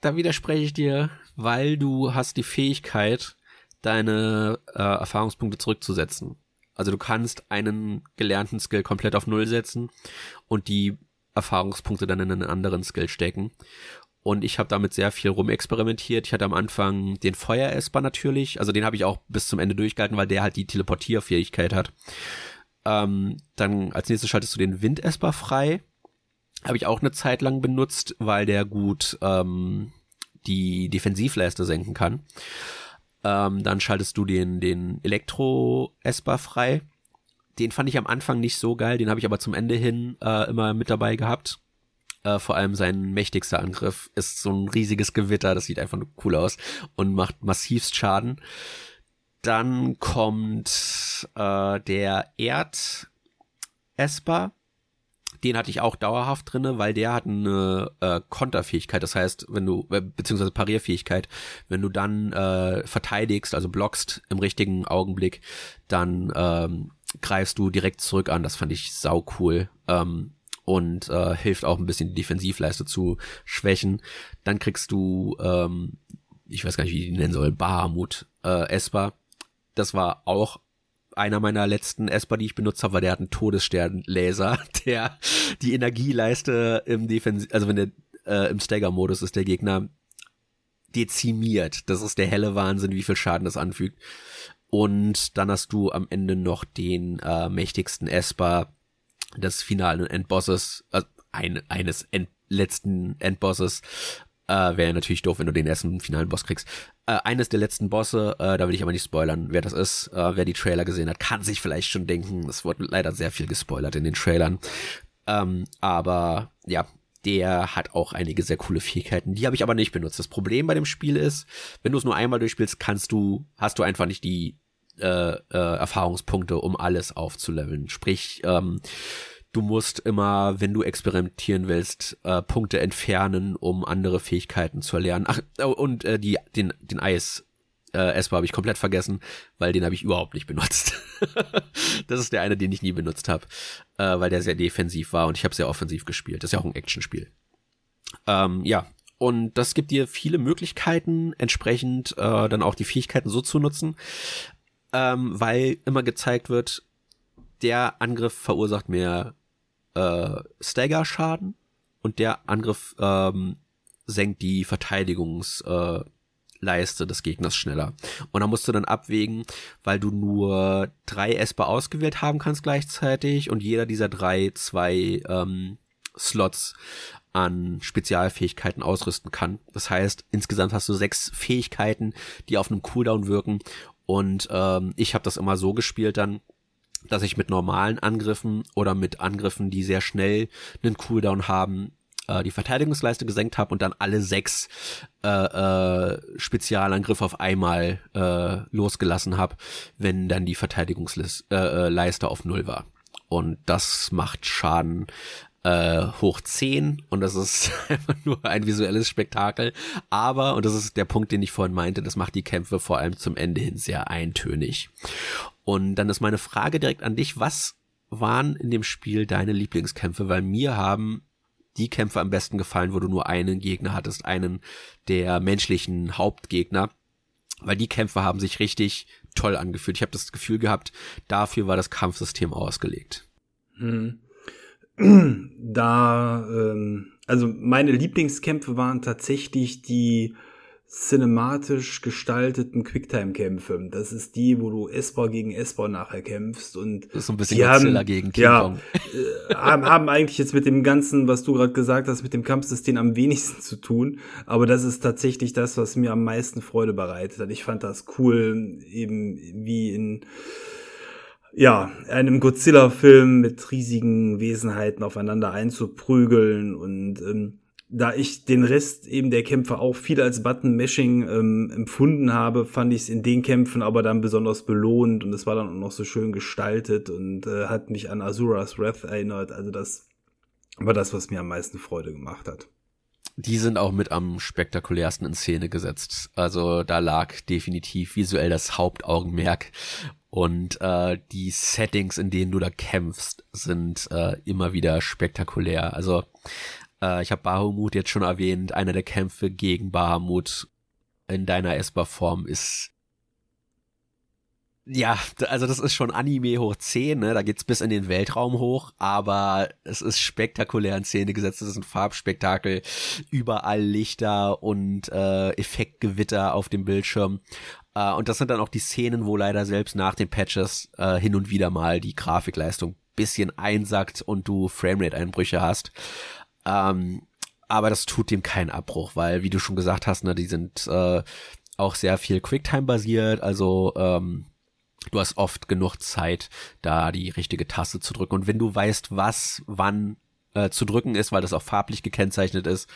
da widerspreche ich dir, weil du hast die Fähigkeit, deine äh, Erfahrungspunkte zurückzusetzen. Also du kannst einen gelernten Skill komplett auf Null setzen und die Erfahrungspunkte dann in einen anderen Skill stecken. Und ich habe damit sehr viel rumexperimentiert. Ich hatte am Anfang den Feueresper natürlich. Also den habe ich auch bis zum Ende durchgehalten, weil der halt die Teleportierfähigkeit hat. Ähm, dann als nächstes schaltest du den Windesper frei. Habe ich auch eine Zeit lang benutzt, weil der gut ähm, die Defensivleiste senken kann. Ähm, dann schaltest du den, den Elektro-Esper frei. Den fand ich am Anfang nicht so geil, den habe ich aber zum Ende hin äh, immer mit dabei gehabt. Äh, vor allem sein mächtigster Angriff ist so ein riesiges Gewitter, das sieht einfach nur cool aus und macht massivst Schaden. Dann kommt äh, der Erd Esper. Den hatte ich auch dauerhaft drinne, weil der hat eine äh, Konterfähigkeit. Das heißt, wenn du äh, beziehungsweise Parierfähigkeit, wenn du dann äh, verteidigst, also blockst im richtigen Augenblick, dann ähm, greifst du direkt zurück an. Das fand ich sau cool. Ähm, und äh, hilft auch ein bisschen die Defensivleiste zu schwächen. Dann kriegst du, ähm, ich weiß gar nicht, wie ich die nennen soll, Bahamut äh, Esper. Das war auch einer meiner letzten Esper, die ich benutzt habe, weil der hat einen Todesstern-Laser, der die Energieleiste im Defensiv, also wenn der äh, im Stagger-Modus ist der Gegner dezimiert. Das ist der helle Wahnsinn, wie viel Schaden das anfügt. Und dann hast du am Ende noch den äh, mächtigsten Esper, des finalen Endbosses, äh, ein, eines End, letzten Endbosses, äh, wäre natürlich doof, wenn du den ersten finalen Boss kriegst. Äh, eines der letzten Bosse, äh, da will ich aber nicht spoilern, wer das ist. Äh, wer die Trailer gesehen hat, kann sich vielleicht schon denken. Es wurde leider sehr viel gespoilert in den Trailern. Ähm, aber ja, der hat auch einige sehr coole Fähigkeiten. Die habe ich aber nicht benutzt. Das Problem bei dem Spiel ist, wenn du es nur einmal durchspielst, kannst du, hast du einfach nicht die äh, äh, Erfahrungspunkte, um alles aufzuleveln. Sprich, ähm, du musst immer, wenn du experimentieren willst, äh, Punkte entfernen, um andere Fähigkeiten zu erlernen. Ach, oh, und äh, die, den, den Eis. Äh, Esper habe ich komplett vergessen, weil den habe ich überhaupt nicht benutzt. das ist der eine, den ich nie benutzt habe, äh, weil der sehr defensiv war und ich habe sehr offensiv gespielt. Das ist ja auch ein Actionspiel. Ähm, ja, und das gibt dir viele Möglichkeiten, entsprechend äh, dann auch die Fähigkeiten so zu nutzen, ähm, weil immer gezeigt wird, der Angriff verursacht mehr äh, Stagger-Schaden und der Angriff ähm, senkt die Verteidigungsleiste äh, des Gegners schneller. Und da musst du dann abwägen, weil du nur drei Esper ausgewählt haben kannst gleichzeitig und jeder dieser drei zwei ähm, Slots an Spezialfähigkeiten ausrüsten kann. Das heißt, insgesamt hast du sechs Fähigkeiten, die auf einem Cooldown wirken und ähm, ich habe das immer so gespielt dann, dass ich mit normalen Angriffen oder mit Angriffen, die sehr schnell einen Cooldown haben, äh, die Verteidigungsleiste gesenkt habe und dann alle sechs äh, äh, Spezialangriffe auf einmal äh, losgelassen habe, wenn dann die Verteidigungsleiste äh, äh, auf null war. Und das macht Schaden äh, hoch 10 und das ist einfach nur ein visuelles Spektakel. Aber, und das ist der Punkt, den ich vorhin meinte, das macht die Kämpfe vor allem zum Ende hin sehr eintönig. Und dann ist meine Frage direkt an dich, was waren in dem Spiel deine Lieblingskämpfe? Weil mir haben die Kämpfe am besten gefallen, wo du nur einen Gegner hattest, einen der menschlichen Hauptgegner. Weil die Kämpfe haben sich richtig toll angefühlt. Ich habe das Gefühl gehabt, dafür war das Kampfsystem ausgelegt. Hm. Da, ähm, also meine Lieblingskämpfe waren tatsächlich die cinematisch gestalteten Quicktime-Kämpfe. Das ist die, wo du Esper gegen Esper nachher kämpfst und das ist so ein bisschen Godzilla haben, gegen King ja, äh, haben, haben eigentlich jetzt mit dem ganzen, was du gerade gesagt hast, mit dem Kampfsystem am wenigsten zu tun. Aber das ist tatsächlich das, was mir am meisten Freude bereitet. Ich fand das cool, eben wie in ja, einem Godzilla-Film mit riesigen Wesenheiten aufeinander einzuprügeln und ähm, da ich den Rest eben der Kämpfe auch viel als Button-Mashing ähm, empfunden habe, fand ich es in den Kämpfen aber dann besonders belohnt und es war dann auch noch so schön gestaltet und äh, hat mich an Azura's Wrath erinnert. Also das war das, was mir am meisten Freude gemacht hat. Die sind auch mit am spektakulärsten in Szene gesetzt. Also da lag definitiv visuell das Hauptaugenmerk und äh, die Settings, in denen du da kämpfst, sind äh, immer wieder spektakulär. Also äh, ich habe Bahamut jetzt schon erwähnt. Einer der Kämpfe gegen Bahamut in deiner Esper-Form ist ja, also das ist schon Anime hoch 10, ne? Da geht's bis in den Weltraum hoch, aber es ist spektakulär in Szene gesetzt. Es ist ein Farbspektakel, überall Lichter und äh, Effektgewitter auf dem Bildschirm. Äh, und das sind dann auch die Szenen, wo leider selbst nach den Patches äh, hin und wieder mal die Grafikleistung bisschen einsackt und du Framerate-Einbrüche hast. Ähm, aber das tut dem keinen Abbruch, weil, wie du schon gesagt hast, ne, die sind äh, auch sehr viel Quicktime-basiert, also ähm, du hast oft genug Zeit, da die richtige Taste zu drücken. Und wenn du weißt, was wann äh, zu drücken ist, weil das auch farblich gekennzeichnet ist,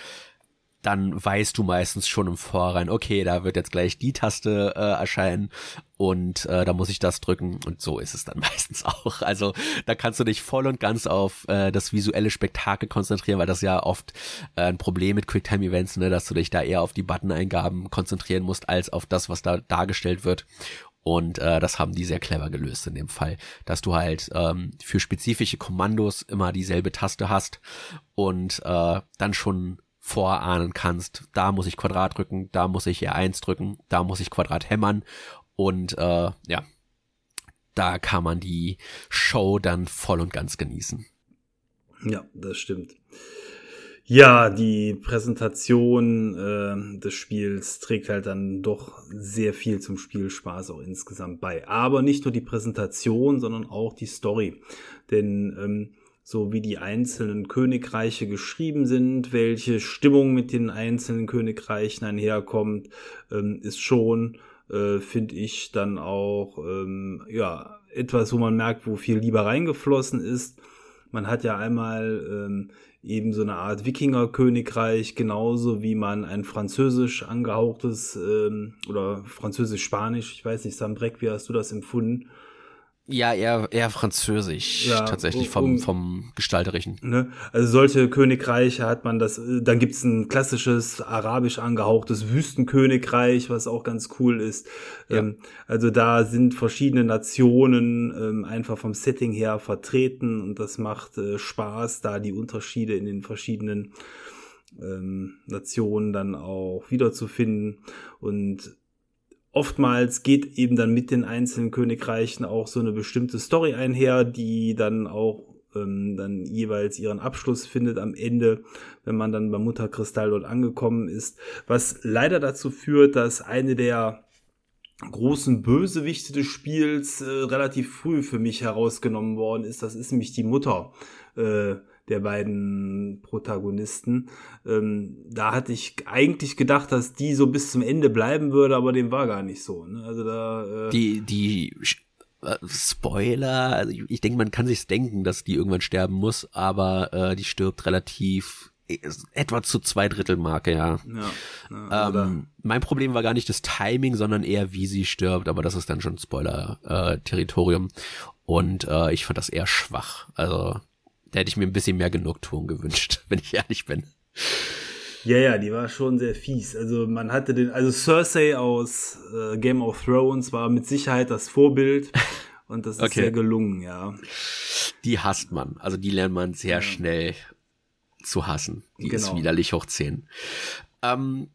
dann weißt du meistens schon im Vorrein, okay, da wird jetzt gleich die Taste äh, erscheinen und äh, da muss ich das drücken und so ist es dann meistens auch. Also da kannst du dich voll und ganz auf äh, das visuelle Spektakel konzentrieren, weil das ja oft äh, ein Problem mit Quicktime-Events, ne, dass du dich da eher auf die Button-Eingaben konzentrieren musst, als auf das, was da dargestellt wird. Und äh, das haben die sehr clever gelöst in dem Fall, dass du halt ähm, für spezifische Kommandos immer dieselbe Taste hast und äh, dann schon vorahnen kannst, da muss ich Quadrat drücken, da muss ich R1 drücken, da muss ich Quadrat hämmern und äh, ja, da kann man die Show dann voll und ganz genießen. Ja, das stimmt. Ja, die Präsentation äh, des Spiels trägt halt dann doch sehr viel zum Spielspaß auch insgesamt bei. Aber nicht nur die Präsentation, sondern auch die Story. Denn ähm, so wie die einzelnen Königreiche geschrieben sind, welche Stimmung mit den einzelnen Königreichen einherkommt, ähm, ist schon, äh, finde ich, dann auch ähm, ja etwas, wo man merkt, wo viel Liebe reingeflossen ist Man hat ja einmal ähm, eben so eine Art Wikingerkönigreich, genauso wie man ein französisch angehauchtes ähm, oder französisch-spanisch, ich weiß nicht, Sam Breck, wie hast du das empfunden? Ja, eher, eher französisch, ja, tatsächlich vom, um, vom Gestalterischen. Ne? Also solche Königreiche hat man das, äh, dann gibt's ein klassisches arabisch angehauchtes Wüstenkönigreich, was auch ganz cool ist. Ja. Ähm, also da sind verschiedene Nationen ähm, einfach vom Setting her vertreten und das macht äh, Spaß, da die Unterschiede in den verschiedenen ähm, Nationen dann auch wiederzufinden. Und oftmals geht eben dann mit den einzelnen Königreichen auch so eine bestimmte Story einher, die dann auch ähm, dann jeweils ihren Abschluss findet am Ende, wenn man dann beim Mutterkristall dort angekommen ist, was leider dazu führt, dass eine der großen Bösewichte des Spiels äh, relativ früh für mich herausgenommen worden ist. Das ist nämlich die Mutter. Äh, der beiden Protagonisten. Ähm, da hatte ich eigentlich gedacht, dass die so bis zum Ende bleiben würde, aber dem war gar nicht so. Ne? Also da äh die die äh, Spoiler, also ich, ich denke, man kann sich denken, dass die irgendwann sterben muss, aber äh, die stirbt relativ äh, etwa zu zwei Drittel Marke, ja. ja, also ähm, mein Problem war gar nicht das Timing, sondern eher, wie sie stirbt, aber das ist dann schon Spoiler-Territorium. Äh, Und äh, ich fand das eher schwach. Also da hätte ich mir ein bisschen mehr Genugtuung gewünscht, wenn ich ehrlich bin. Ja, ja, die war schon sehr fies. Also man hatte den, also Cersei aus äh, Game of Thrones war mit Sicherheit das Vorbild und das ist okay. sehr gelungen, ja. Die hasst man, also die lernt man sehr ja. schnell zu hassen. Die genau. ist widerlich hoch 10. Ähm,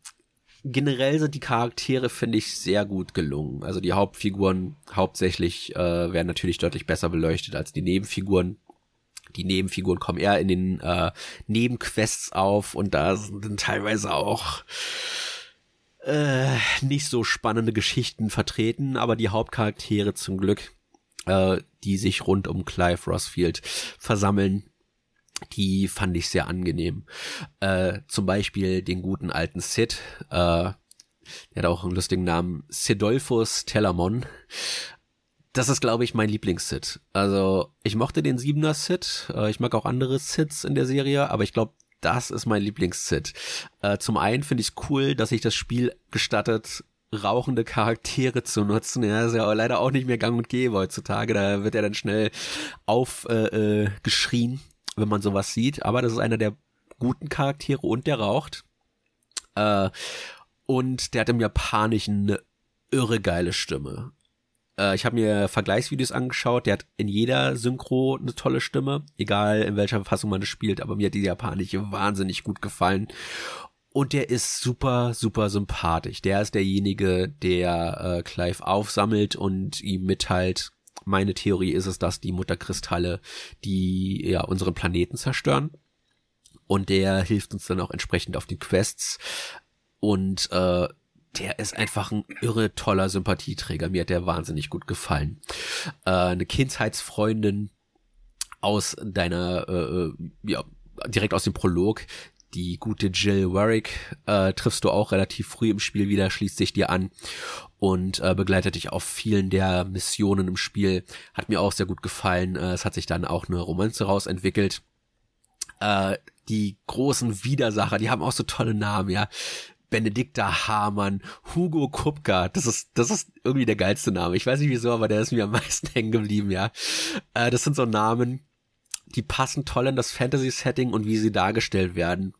generell sind die Charaktere, finde ich, sehr gut gelungen. Also die Hauptfiguren hauptsächlich äh, werden natürlich deutlich besser beleuchtet als die Nebenfiguren die Nebenfiguren kommen eher in den äh, Nebenquests auf und da sind dann teilweise auch äh, nicht so spannende Geschichten vertreten, aber die Hauptcharaktere zum Glück, äh, die sich rund um Clive Rossfield versammeln, die fand ich sehr angenehm. Äh, zum Beispiel den guten alten Sid, äh, der hat auch einen lustigen Namen, Sidolphus Telamon das ist, glaube ich, mein Lieblings-Sit. Also, ich mochte den siebener Sit. Äh, ich mag auch andere Sits in der Serie, aber ich glaube, das ist mein Lieblings-Sit. Äh, zum einen finde ich es cool, dass sich das Spiel gestattet, rauchende Charaktere zu nutzen. Ja, ist ja leider auch nicht mehr gang und gäbe heutzutage. Da wird er dann schnell aufgeschrien, äh, äh wenn man sowas sieht. Aber das ist einer der guten Charaktere und der raucht. Und der hat im Japanischen eine irre geile Stimme. Äh, ich habe mir Vergleichsvideos angeschaut. Der hat in jeder Synchro eine tolle Stimme, egal in welcher Fassung man es spielt. Aber mir hat die japanische wahnsinnig gut gefallen. Und der ist super, super sympathisch. Der ist derjenige, der äh, Clive aufsammelt und ihm mitteilt, meine Theorie ist es, dass die Mutterkristalle die ja unseren Planeten zerstören. Und der hilft uns dann auch entsprechend auf den Quests. Und äh, der ist einfach ein irre toller Sympathieträger. Mir hat der wahnsinnig gut gefallen. Äh, eine Kindheitsfreundin aus deiner, äh, äh, ja, direkt aus dem Prolog, die gute Jill Warwick äh, triffst du auch relativ früh im Spiel wieder, schließt sich dir an und äh, begleitet dich auf vielen der Missionen im Spiel. Hat mir auch sehr gut gefallen. Äh, es hat sich dann auch eine Romanze rausentwickelt. Äh, die großen Widersacher, die haben auch so tolle Namen, ja. Benedikta Hamann, Hugo Kupka, das ist, das ist irgendwie der geilste Name. Ich weiß nicht wieso, aber der ist mir am meisten hängen geblieben, ja. Äh, das sind so Namen, die passen toll in das Fantasy-Setting und wie sie dargestellt werden.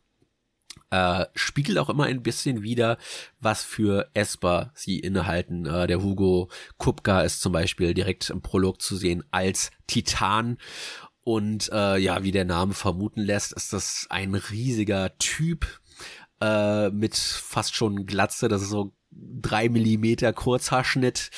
Äh, spiegelt auch immer ein bisschen wieder, was für Esper sie innehalten. Äh, der Hugo Kupka ist zum Beispiel direkt im Prolog zu sehen als Titan. Und äh, ja, wie der Name vermuten lässt, ist das ein riesiger Typ, äh, mit fast schon Glatze, das ist so drei Millimeter Kurzhaarschnitt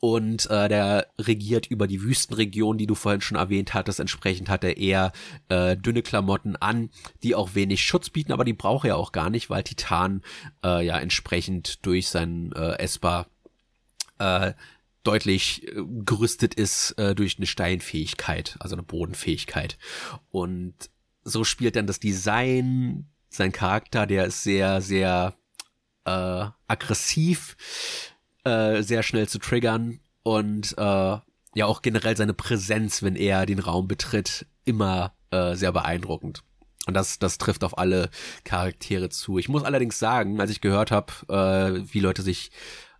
und äh, der regiert über die Wüstenregion, die du vorhin schon erwähnt hattest. Entsprechend hat er eher äh, dünne Klamotten an, die auch wenig Schutz bieten, aber die braucht er auch gar nicht, weil Titan äh, ja entsprechend durch seinen äh, Esper äh, deutlich äh, gerüstet ist äh, durch eine Steinfähigkeit, also eine Bodenfähigkeit. Und so spielt dann das Design sein Charakter, der ist sehr, sehr äh, aggressiv, äh, sehr schnell zu triggern und äh, ja auch generell seine Präsenz, wenn er den Raum betritt, immer äh, sehr beeindruckend. Und das, das trifft auf alle Charaktere zu. Ich muss allerdings sagen, als ich gehört habe, äh, wie Leute sich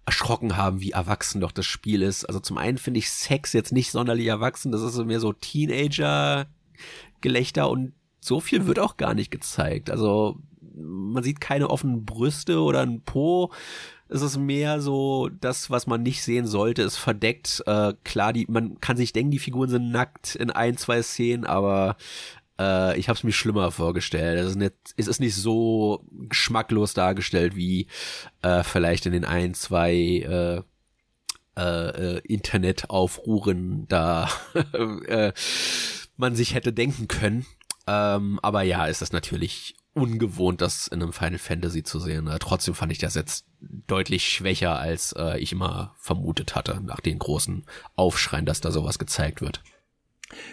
erschrocken haben, wie erwachsen doch das Spiel ist. Also zum einen finde ich Sex jetzt nicht sonderlich erwachsen, das ist mehr so Teenager-Gelächter und so viel wird auch gar nicht gezeigt. Also man sieht keine offenen Brüste oder ein Po. Es ist mehr so, das, was man nicht sehen sollte, ist verdeckt. Äh, klar, die, man kann sich denken, die Figuren sind nackt in ein, zwei Szenen, aber äh, ich habe es mir schlimmer vorgestellt. Es ist, nicht, es ist nicht so geschmacklos dargestellt wie äh, vielleicht in den ein, zwei äh, äh, äh Internetaufruhren da äh, man sich hätte denken können. Ähm, aber ja, ist das natürlich ungewohnt, das in einem Final Fantasy zu sehen. Äh, trotzdem fand ich das jetzt deutlich schwächer, als äh, ich immer vermutet hatte, nach den großen Aufschreien, dass da sowas gezeigt wird.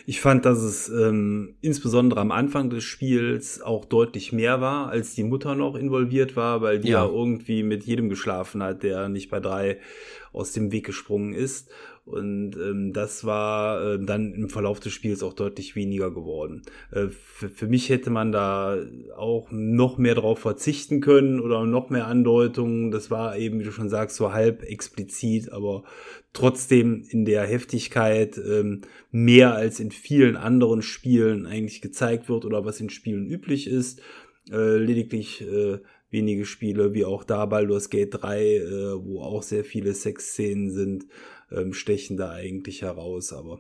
Ich fand, dass es ähm, insbesondere am Anfang des Spiels auch deutlich mehr war, als die Mutter noch involviert war, weil die ja, ja irgendwie mit jedem geschlafen hat, der nicht bei drei aus dem Weg gesprungen ist. Und ähm, das war äh, dann im Verlauf des Spiels auch deutlich weniger geworden. Äh, für, mich hätte man da auch noch mehr darauf verzichten können oder noch mehr Andeutungen. Das war eben, wie du schon sagst, so halb explizit, aber trotzdem in der Heftigkeit ähm, mehr als in vielen anderen Spielen eigentlich gezeigt wird oder was in Spielen üblich ist. Äh, lediglich äh, wenige Spiele, wie auch da Baldur's Gate 3, äh, wo auch sehr viele Sexszenen sind, ähm, stechen da eigentlich heraus, aber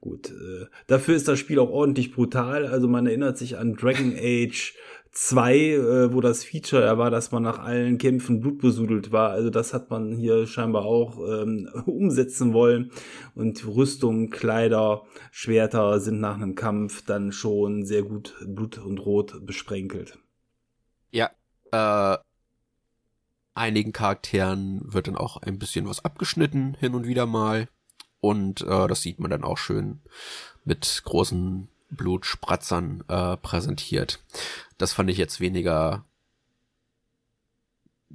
gut. Äh, dafür ist das Spiel auch ordentlich brutal. Also man erinnert sich an Dragon Age 2, äh, wo das Feature ja war, dass man nach allen Kämpfen blutbesudelt war. Also das hat man hier scheinbar auch ähm, umsetzen wollen. Und Rüstung, Kleider, Schwerter sind nach einem Kampf dann schon sehr gut blut und rot besprenkelt. Ja, äh, einigen Charakteren wird dann auch ein bisschen was abgeschnitten, hin und wieder mal. Und äh, das sieht man dann auch schön mit großen Blutspratzern äh, präsentiert. Das fand ich jetzt weniger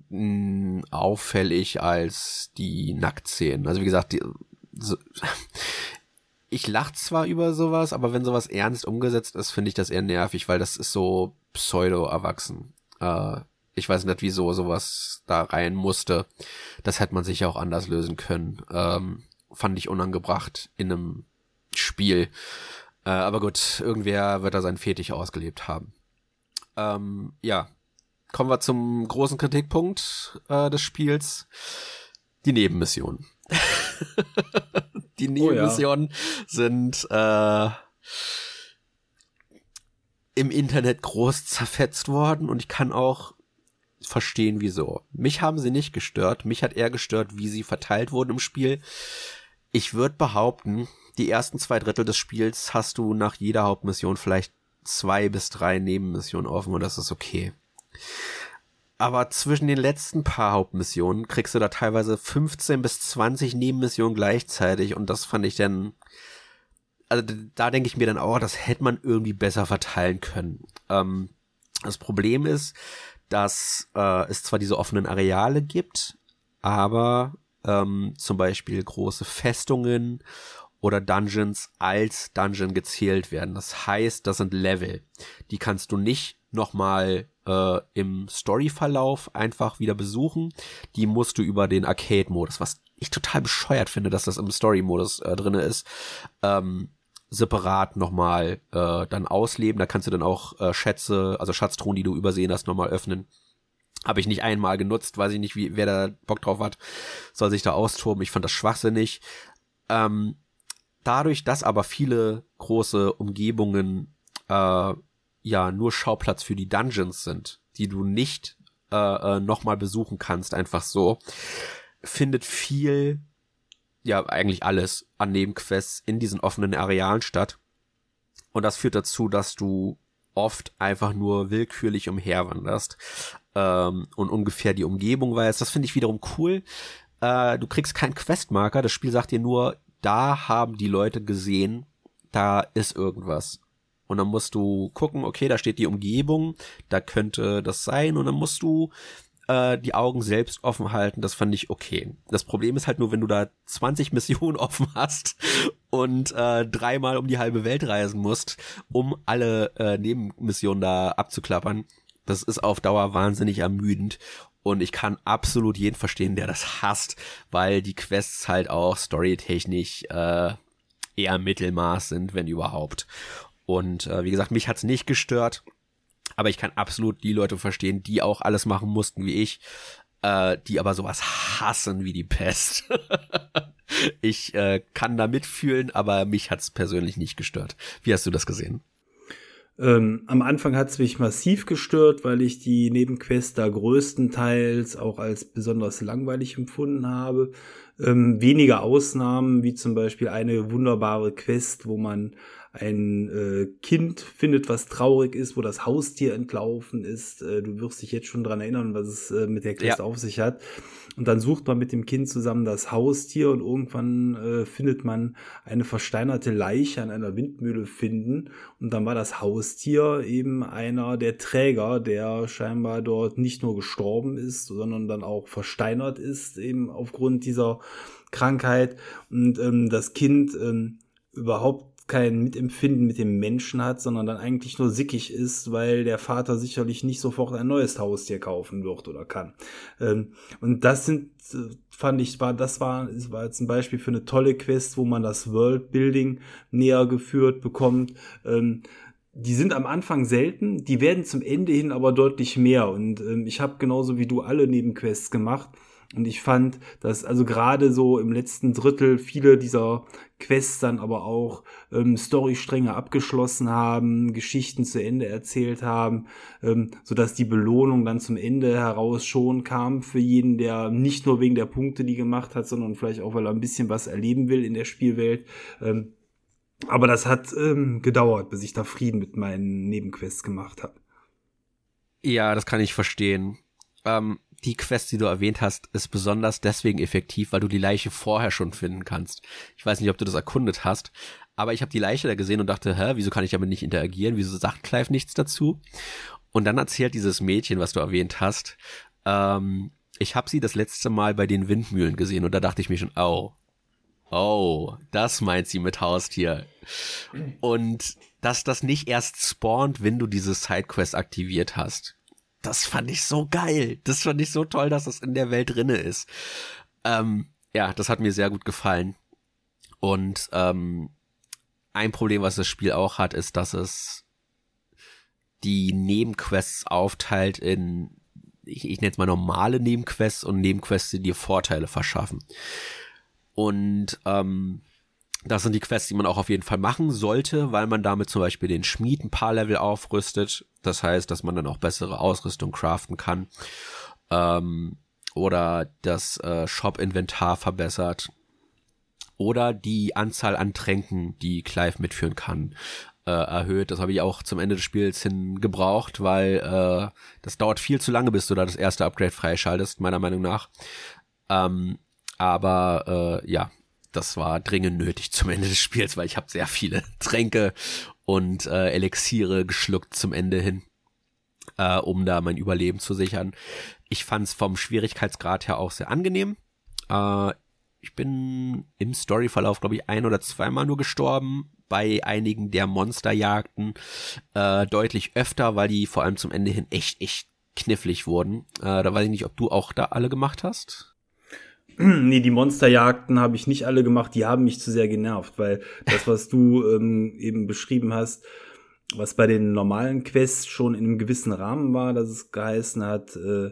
mh, mm, auffällig als die Nacktszenen. Also wie gesagt, die, so, ich lach zwar über sowas, aber wenn sowas ernst umgesetzt ist, finde ich das eher nervig, weil das ist so pseudo-erwachsen. Äh, ich weiß nicht, wieso sowas da rein musste. Das hätte man sich auch anders lösen können. Ähm, fand ich unangebracht in einem Spiel. Äh, aber gut, irgendwer wird da seinen Fetisch ausgelebt haben. Ähm, ja, kommen wir zum großen Kritikpunkt äh, des Spiels. Die Nebenmissionen. die Nebenmissionen oh, ja. sind äh, im Internet groß zerfetzt worden und ich kann auch verstehen, wieso. Mich haben sie nicht gestört. Mich hat eher gestört, wie sie verteilt wurden im Spiel. Ich würde behaupten, die ersten zwei Drittel des Spiels hast du nach jeder Hauptmission vielleicht zwei bis drei Nebenmissionen offen und das ist okay. Aber zwischen den letzten paar Hauptmissionen kriegst du da teilweise 15 bis 20 Nebenmissionen gleichzeitig und das fand ich dann, also da denke ich mir dann, oh, das hätte man irgendwie besser verteilen können. Ähm, das Problem ist, dass äh, es zwar diese offenen Areale gibt, aber ähm, zum Beispiel große Festungen oder Dungeons als Dungeon gezählt werden. Das heißt, das sind Level. Die kannst du nicht nochmal äh, im Storyverlauf einfach wieder besuchen. Die musst du über den Arcade-Modus, was ich total bescheuert finde, dass das im Story-Modus äh, drinne ist, ähm, separat nochmal äh, dann ausleben. Da kannst du dann auch äh, Schätze, also Schatztruhen, die du übersehen hast, nochmal öffnen. Habe ich nicht einmal genutzt, weiß ich nicht, wie, wer da Bock drauf hat, soll sich da austoben. Ich fand das schwachsinnig. Ähm, dadurch, dass aber viele große Umgebungen äh, ja nur Schauplatz für die Dungeons sind, die du nicht äh, äh, nochmal besuchen kannst, einfach so, findet viel ja eigentlich alles an Nebenquests in diesen offenen Arealen statt. Und das führt dazu, dass du oft einfach nur willkürlich umherwanderst ähm, und ungefähr die Umgebung weißt. Das finde ich wiederum cool. Äh, du kriegst keinen Questmarker. Das Spiel sagt dir nur, da haben die Leute gesehen, da ist irgendwas. Und dann musst du gucken, okay, da steht die Umgebung, da könnte das sein. Und dann musst du äh, die Augen selbst offen halten, das fand ich okay. Das Problem ist halt nur, wenn du da 20 Missionen offen hast und äh, dreimal um die halbe Welt reisen musst, um alle äh, Nebenmissionen da abzuklappern. Das ist auf Dauer wahnsinnig ermüdend. Und ich kann absolut jeden verstehen, der das hasst, weil die Quests halt auch storytechnisch äh, eher Mittelmaß sind, wenn überhaupt. Und äh, wie gesagt, mich hat's nicht gestört, aber ich kann absolut die Leute verstehen, die auch alles machen mussten wie ich, äh, die aber sowas hassen wie die Pest. ich äh, kann da mitfühlen, aber mich hat's persönlich nicht gestört. Wie hast du das gesehen? Ähm, am Anfang hat es mich massiv gestört, weil ich die Nebenquests da größtenteils auch als besonders langweilig empfunden habe. Ähm, wenige Ausnahmen, wie zum Beispiel eine wunderbare Quest, wo man ein äh, Kind findet, was traurig ist, wo das Haustier entlaufen ist. Äh, du wirst dich jetzt schon dran erinnern, was es äh, mit der Quest ja. auf sich hat. Und dann sucht man mit dem Kind zusammen das Haustier und irgendwann äh, findet man eine versteinerte Leiche an einer Windmühle finden. Und dann war das Haustier eben einer der Träger, der scheinbar dort nicht nur gestorben ist, sondern dann auch versteinert ist, eben aufgrund dieser Krankheit. Und ähm, das Kind ähm, überhaupt kein Mitempfinden mit dem Menschen hat, sondern dann eigentlich nur sickig ist, weil der Vater sicherlich nicht sofort ein neues Haustier kaufen wird oder kann. Ähm, und das sind, äh, fand ich, war, das war, war jetzt ein Beispiel für eine tolle Quest, wo man das Worldbuilding näher geführt bekommt. Ähm, die sind am Anfang selten, die werden zum Ende hin aber deutlich mehr. Und ähm, ich habe genauso wie du alle Nebenquests gemacht und ich fand, dass also gerade so im letzten Drittel viele dieser Quests dann aber auch ähm, Storystränge abgeschlossen haben, Geschichten zu Ende erzählt haben, ähm, so dass die Belohnung dann zum Ende heraus schon kam für jeden, der nicht nur wegen der Punkte die gemacht hat, sondern vielleicht auch, weil er ein bisschen was erleben will in der Spielwelt. Ähm, aber das hat ähm, gedauert, bis ich da Frieden mit meinen Nebenquests gemacht habe. Ja, das kann ich verstehen. Ähm, die Quest, die du erwähnt hast, ist besonders deswegen effektiv, weil du die Leiche vorher schon finden kannst. Ich weiß nicht, ob du das erkundet hast, aber ich habe die Leiche da gesehen und dachte, hä, wieso kann ich damit nicht interagieren? Wieso sagt Clive nichts dazu? Und dann erzählt dieses Mädchen, was du erwähnt hast, ähm, ich habe sie das letzte Mal bei den Windmühlen gesehen und da dachte ich mir schon, oh, oh, das meint sie mit Haustier. Und dass das nicht erst spawnt, wenn du diese Sidequest aktiviert hast das fand ich so geil. Das fand ich so toll, dass das in der Welt drinne ist. Ähm, ja, das hat mir sehr gut gefallen. Und ähm, ein Problem, was das Spiel auch hat, ist, dass es die Nebenquests aufteilt in, ich, ich nenne es mal normale Nebenquests und Nebenquests, die dir Vorteile verschaffen. Und ähm, das sind die Quests, die man auch auf jeden Fall machen sollte, weil man damit zum Beispiel den Schmied ein paar Level aufrüstet. Das heißt, dass man dann auch bessere Ausrüstung craften kann. Ähm, oder das äh, Shop-Inventar verbessert. Oder die Anzahl an Tränken, die Clive mitführen kann, äh, erhöht. Das habe ich auch zum Ende des Spiels hin gebraucht, weil äh, das dauert viel zu lange, bis du da das erste Upgrade freischaltest, meiner Meinung nach. Ähm, aber äh, ja, das war dringend nötig zum Ende des Spiels, weil ich habe sehr viele Tränke und äh, Elixiere geschluckt zum Ende hin, äh, um da mein Überleben zu sichern. Ich fand es vom Schwierigkeitsgrad her auch sehr angenehm. Äh, ich bin im Storyverlauf, glaube ich, ein oder zweimal nur gestorben. Bei einigen der Monsterjagden äh, deutlich öfter, weil die vor allem zum Ende hin echt, echt knifflig wurden. Äh, da weiß ich nicht, ob du auch da alle gemacht hast. nee, die Monsterjagden habe ich nicht alle gemacht, die haben mich zu sehr genervt, weil das, was du ähm, eben beschrieben hast, was bei den normalen Quests schon in einem gewissen Rahmen war, dass es geheißen hat, äh,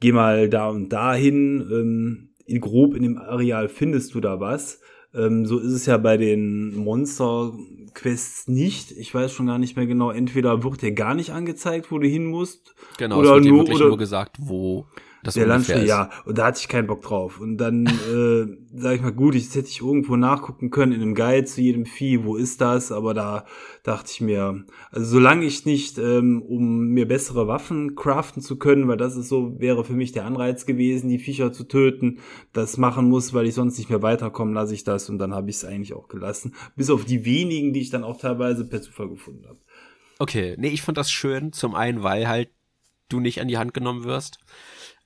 geh mal da und dahin, ähm, in grob in dem Areal findest du da was. Ähm, so ist es ja bei den Monster-Quests nicht. Ich weiß schon gar nicht mehr genau. Entweder wird dir gar nicht angezeigt, wo du hin musst. Genau, oder es wird nur, dir wirklich oder, nur gesagt, wo das der Landstrich, ja. Und da hatte ich keinen Bock drauf. Und dann äh, sage ich mal, gut, ich hätte ich irgendwo nachgucken können in einem Guide zu jedem Vieh, wo ist das? Aber da dachte ich mir, also solange ich nicht, ähm, um mir bessere Waffen craften zu können, weil das ist so, wäre für mich der Anreiz gewesen, die Viecher zu töten, das machen muss, weil ich sonst nicht mehr weiterkomme, lasse ich das und dann habe ich es eigentlich auch gelassen. Bis auf die wenigen, die ich dann auch teilweise per Zufall gefunden habe. Okay, nee, ich fand das schön. Zum einen, weil halt du nicht an die Hand genommen wirst.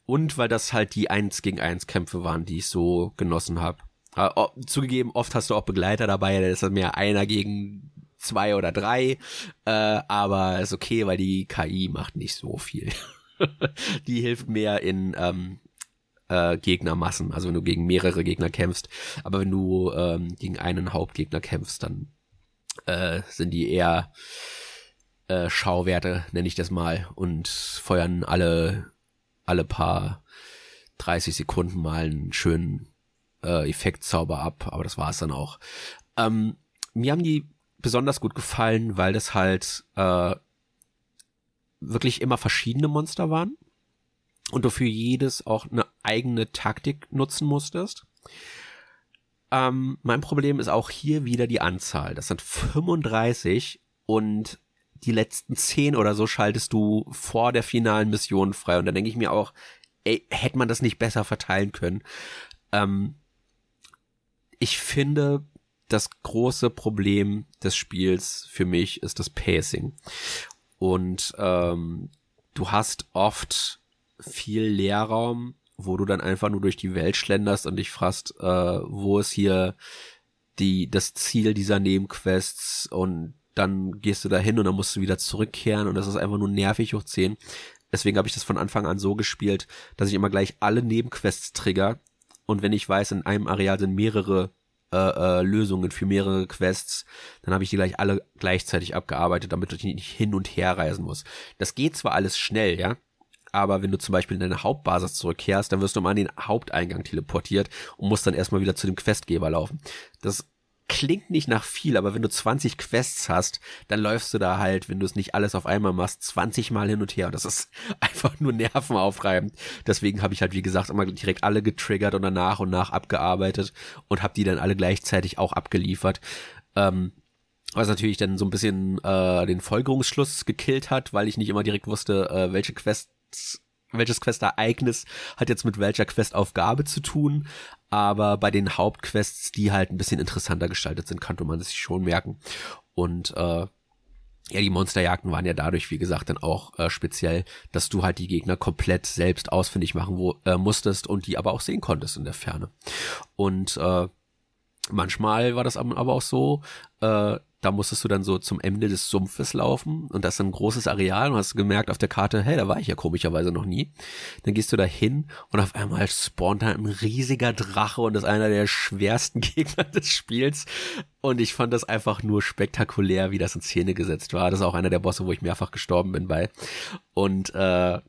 Und weil das halt die 1 gegen 1 Kämpfe waren, die ich so genossen habe. Äh, zugegeben, oft hast du auch Begleiter dabei, da ist mehr einer gegen zwei oder drei, äh, aber ist okay, weil die KI macht nicht so viel. die hilft mehr in ähm, äh, Gegnermassen, also wenn du gegen mehrere Gegner kämpfst. Aber wenn du ähm, gegen einen Hauptgegner kämpfst, dann äh, sind die eher äh, Schauwerte, nenne ich das mal, und feuern alle, alle paar 30 Sekunden mal einen schönen äh, Effektzauber ab, aber das war es dann auch. Ähm, mir haben die besonders gut gefallen, weil das halt äh, wirklich immer verschiedene Monster waren und du für jedes auch eine eigene Taktik nutzen musstest. Ähm, mein Problem ist auch hier wieder die Anzahl. Das sind 35 und die letzten 10 oder so schaltest du vor der finalen Mission frei. Und dann denke ich mir auch, ey, hätte man das nicht besser verteilen können. Ähm, ich finde, das große Problem des Spiels für mich ist das Pacing. Und ähm, du hast oft viel Leerraum, wo du dann einfach nur durch die Welt schlenderst und dich fragst, äh, wo ist hier die das Ziel dieser Nebenquests und dann gehst du da hin und dann musst du wieder zurückkehren und das ist einfach nur nervig hoch 10. Deswegen habe ich das von Anfang an so gespielt, dass ich immer gleich alle Nebenquests trigger und wenn ich weiß, in einem Areal sind mehrere äh, äh, Lösungen für mehrere Quests, dann habe ich die gleich alle gleichzeitig abgearbeitet, damit ich nicht hin und her reisen muss. Das geht zwar alles schnell, ja, aber wenn du zum Beispiel in deine Hauptbasis zurückkehrst, dann wirst du mal an den Haupteingang teleportiert und musst dann erstmal wieder zu dem Questgeber laufen. Das klingt nicht nach viel, aber wenn du 20 Quests hast, dann läufst du da halt, wenn du es nicht alles auf einmal machst, 20 Mal hin und her. Und das ist einfach nur nervenaufreibend. Deswegen habe ich halt, wie gesagt, immer direkt alle getriggert und dann nach und nach abgearbeitet und habe die dann alle gleichzeitig auch abgeliefert. Ähm, was natürlich dann so ein bisschen äh, den Folgerungsschluss gekillt hat, weil ich nicht immer direkt wusste, äh, welche Quests welches Questereignis hat jetzt mit welcher Questaufgabe zu tun. Aber bei den Hauptquests, die halt ein bisschen interessanter gestaltet sind, konnte man sich schon merken. Und äh, ja, die Monsterjagden waren ja dadurch, wie gesagt, dann auch äh, speziell, dass du halt die Gegner komplett selbst ausfindig machen wo, äh, musstest und die aber auch sehen konntest in der Ferne. Und äh, manchmal war das aber auch so, äh, da musstest du dann so zum Ende des Sumpfes laufen und das ist ein großes Areal und hast gemerkt auf der Karte, hey, da war ich ja komischerweise noch nie. Dann gehst du da hin und auf einmal spawnt da ein riesiger Drache und das ist einer der schwersten Gegner des Spiels. Und ich fand das einfach nur spektakulär, wie das in Szene gesetzt war. Das ist auch einer der Bosse, wo ich mehrfach gestorben bin bei. Und äh,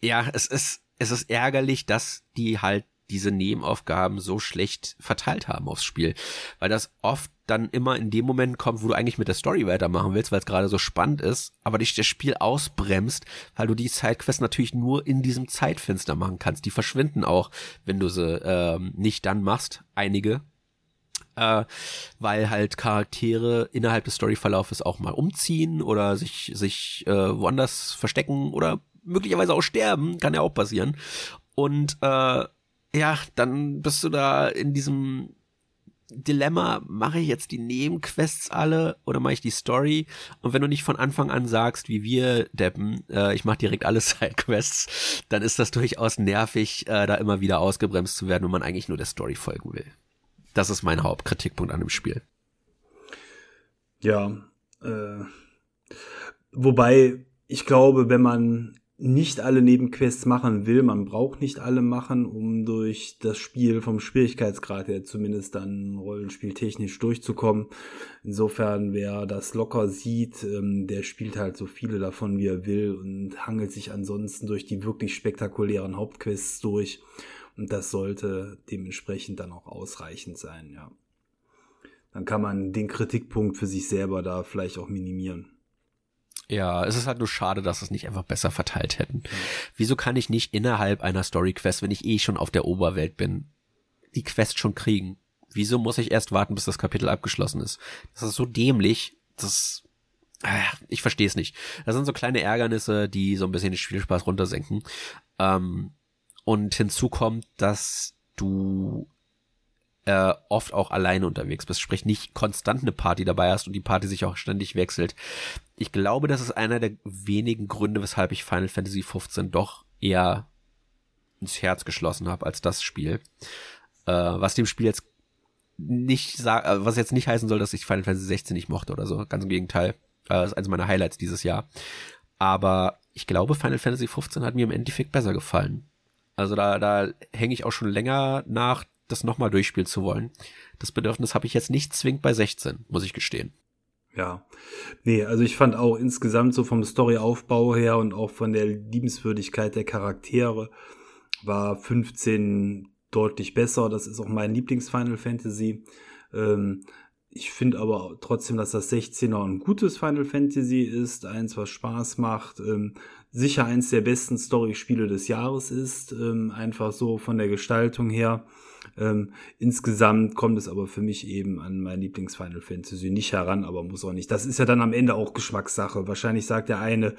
ja, es ist, es ist ärgerlich, dass die halt diese Nebenaufgaben so schlecht verteilt haben aufs Spiel. Weil das oft dann immer in dem Moment kommt, wo du eigentlich mit der Story weitermachen willst, weil es gerade so spannend ist, aber dich das Spiel ausbremst, weil du die Sidequests natürlich nur in diesem Zeitfenster machen kannst. Die verschwinden auch, wenn du sie ähm, nicht dann machst, einige. Äh, weil halt Charaktere innerhalb des Storyverlaufes auch mal umziehen oder sich, sich äh, woanders verstecken oder möglicherweise auch sterben, kann ja auch passieren. Und äh, ja, dann bist du da in diesem Dilemma, mache ich jetzt die Nebenquests alle oder mache ich die Story? Und wenn du nicht von Anfang an sagst, wie wir Deppen, äh, ich mache direkt alle Sidequests, dann ist das durchaus nervig, äh, da immer wieder ausgebremst zu werden, wenn man eigentlich nur der Story folgen will. Das ist mein Hauptkritikpunkt an dem Spiel. Ja, äh, wobei ich glaube, wenn man nicht alle Nebenquests machen will. Man braucht nicht alle machen, um durch das Spiel vom Schwierigkeitsgrad her zumindest dann rollenspieltechnisch durchzukommen. Insofern, wer das locker sieht, ähm, der spielt halt so viele davon, wie er will und hangelt sich ansonsten durch die wirklich spektakulären Hauptquests durch. Und das sollte dementsprechend dann auch ausreichend sein, ja. Dann kann man den Kritikpunkt für sich selber da vielleicht auch minimieren. Ja, es ist halt nur schade, dass es nicht einfach besser verteilt hätten. Wieso kann ich nicht innerhalb einer Story-Quest, wenn ich eh schon auf der Oberwelt bin, die Quest schon kriegen? Wieso muss ich erst warten, bis das Kapitel abgeschlossen ist? Das ist so dämlich, das, äh, ich verstehe es nicht. Das sind so kleine Ärgernisse, die so ein bisschen den Spielspaß runtersenken. Ähm, und hinzu kommt, dass du äh, oft auch alleine unterwegs bist, sprich nicht konstant eine Party dabei hast und die Party sich auch ständig wechselt. Ich glaube, das ist einer der wenigen Gründe, weshalb ich Final Fantasy 15 doch eher ins Herz geschlossen habe als das Spiel. Äh, was dem Spiel jetzt nicht äh, was jetzt nicht heißen soll, dass ich Final Fantasy 16 nicht mochte oder so. Ganz im Gegenteil. Äh, das ist eines meiner Highlights dieses Jahr. Aber ich glaube, Final Fantasy 15 hat mir im Endeffekt besser gefallen. Also da, da hänge ich auch schon länger nach, das nochmal durchspielen zu wollen. Das Bedürfnis habe ich jetzt nicht zwingend bei 16, muss ich gestehen. Ja, nee, also ich fand auch insgesamt so vom Storyaufbau her und auch von der Liebenswürdigkeit der Charaktere war 15 deutlich besser. Das ist auch mein Lieblings-Final Fantasy. Ähm, ich finde aber trotzdem, dass das 16er ein gutes Final Fantasy ist, eins, was Spaß macht, ähm, sicher eins der besten Story-Spiele des Jahres ist, ähm, einfach so von der Gestaltung her. Ähm, insgesamt kommt es aber für mich eben an mein Lieblings-Final Fantasy nicht heran, aber muss auch nicht. Das ist ja dann am Ende auch Geschmackssache. Wahrscheinlich sagt der eine,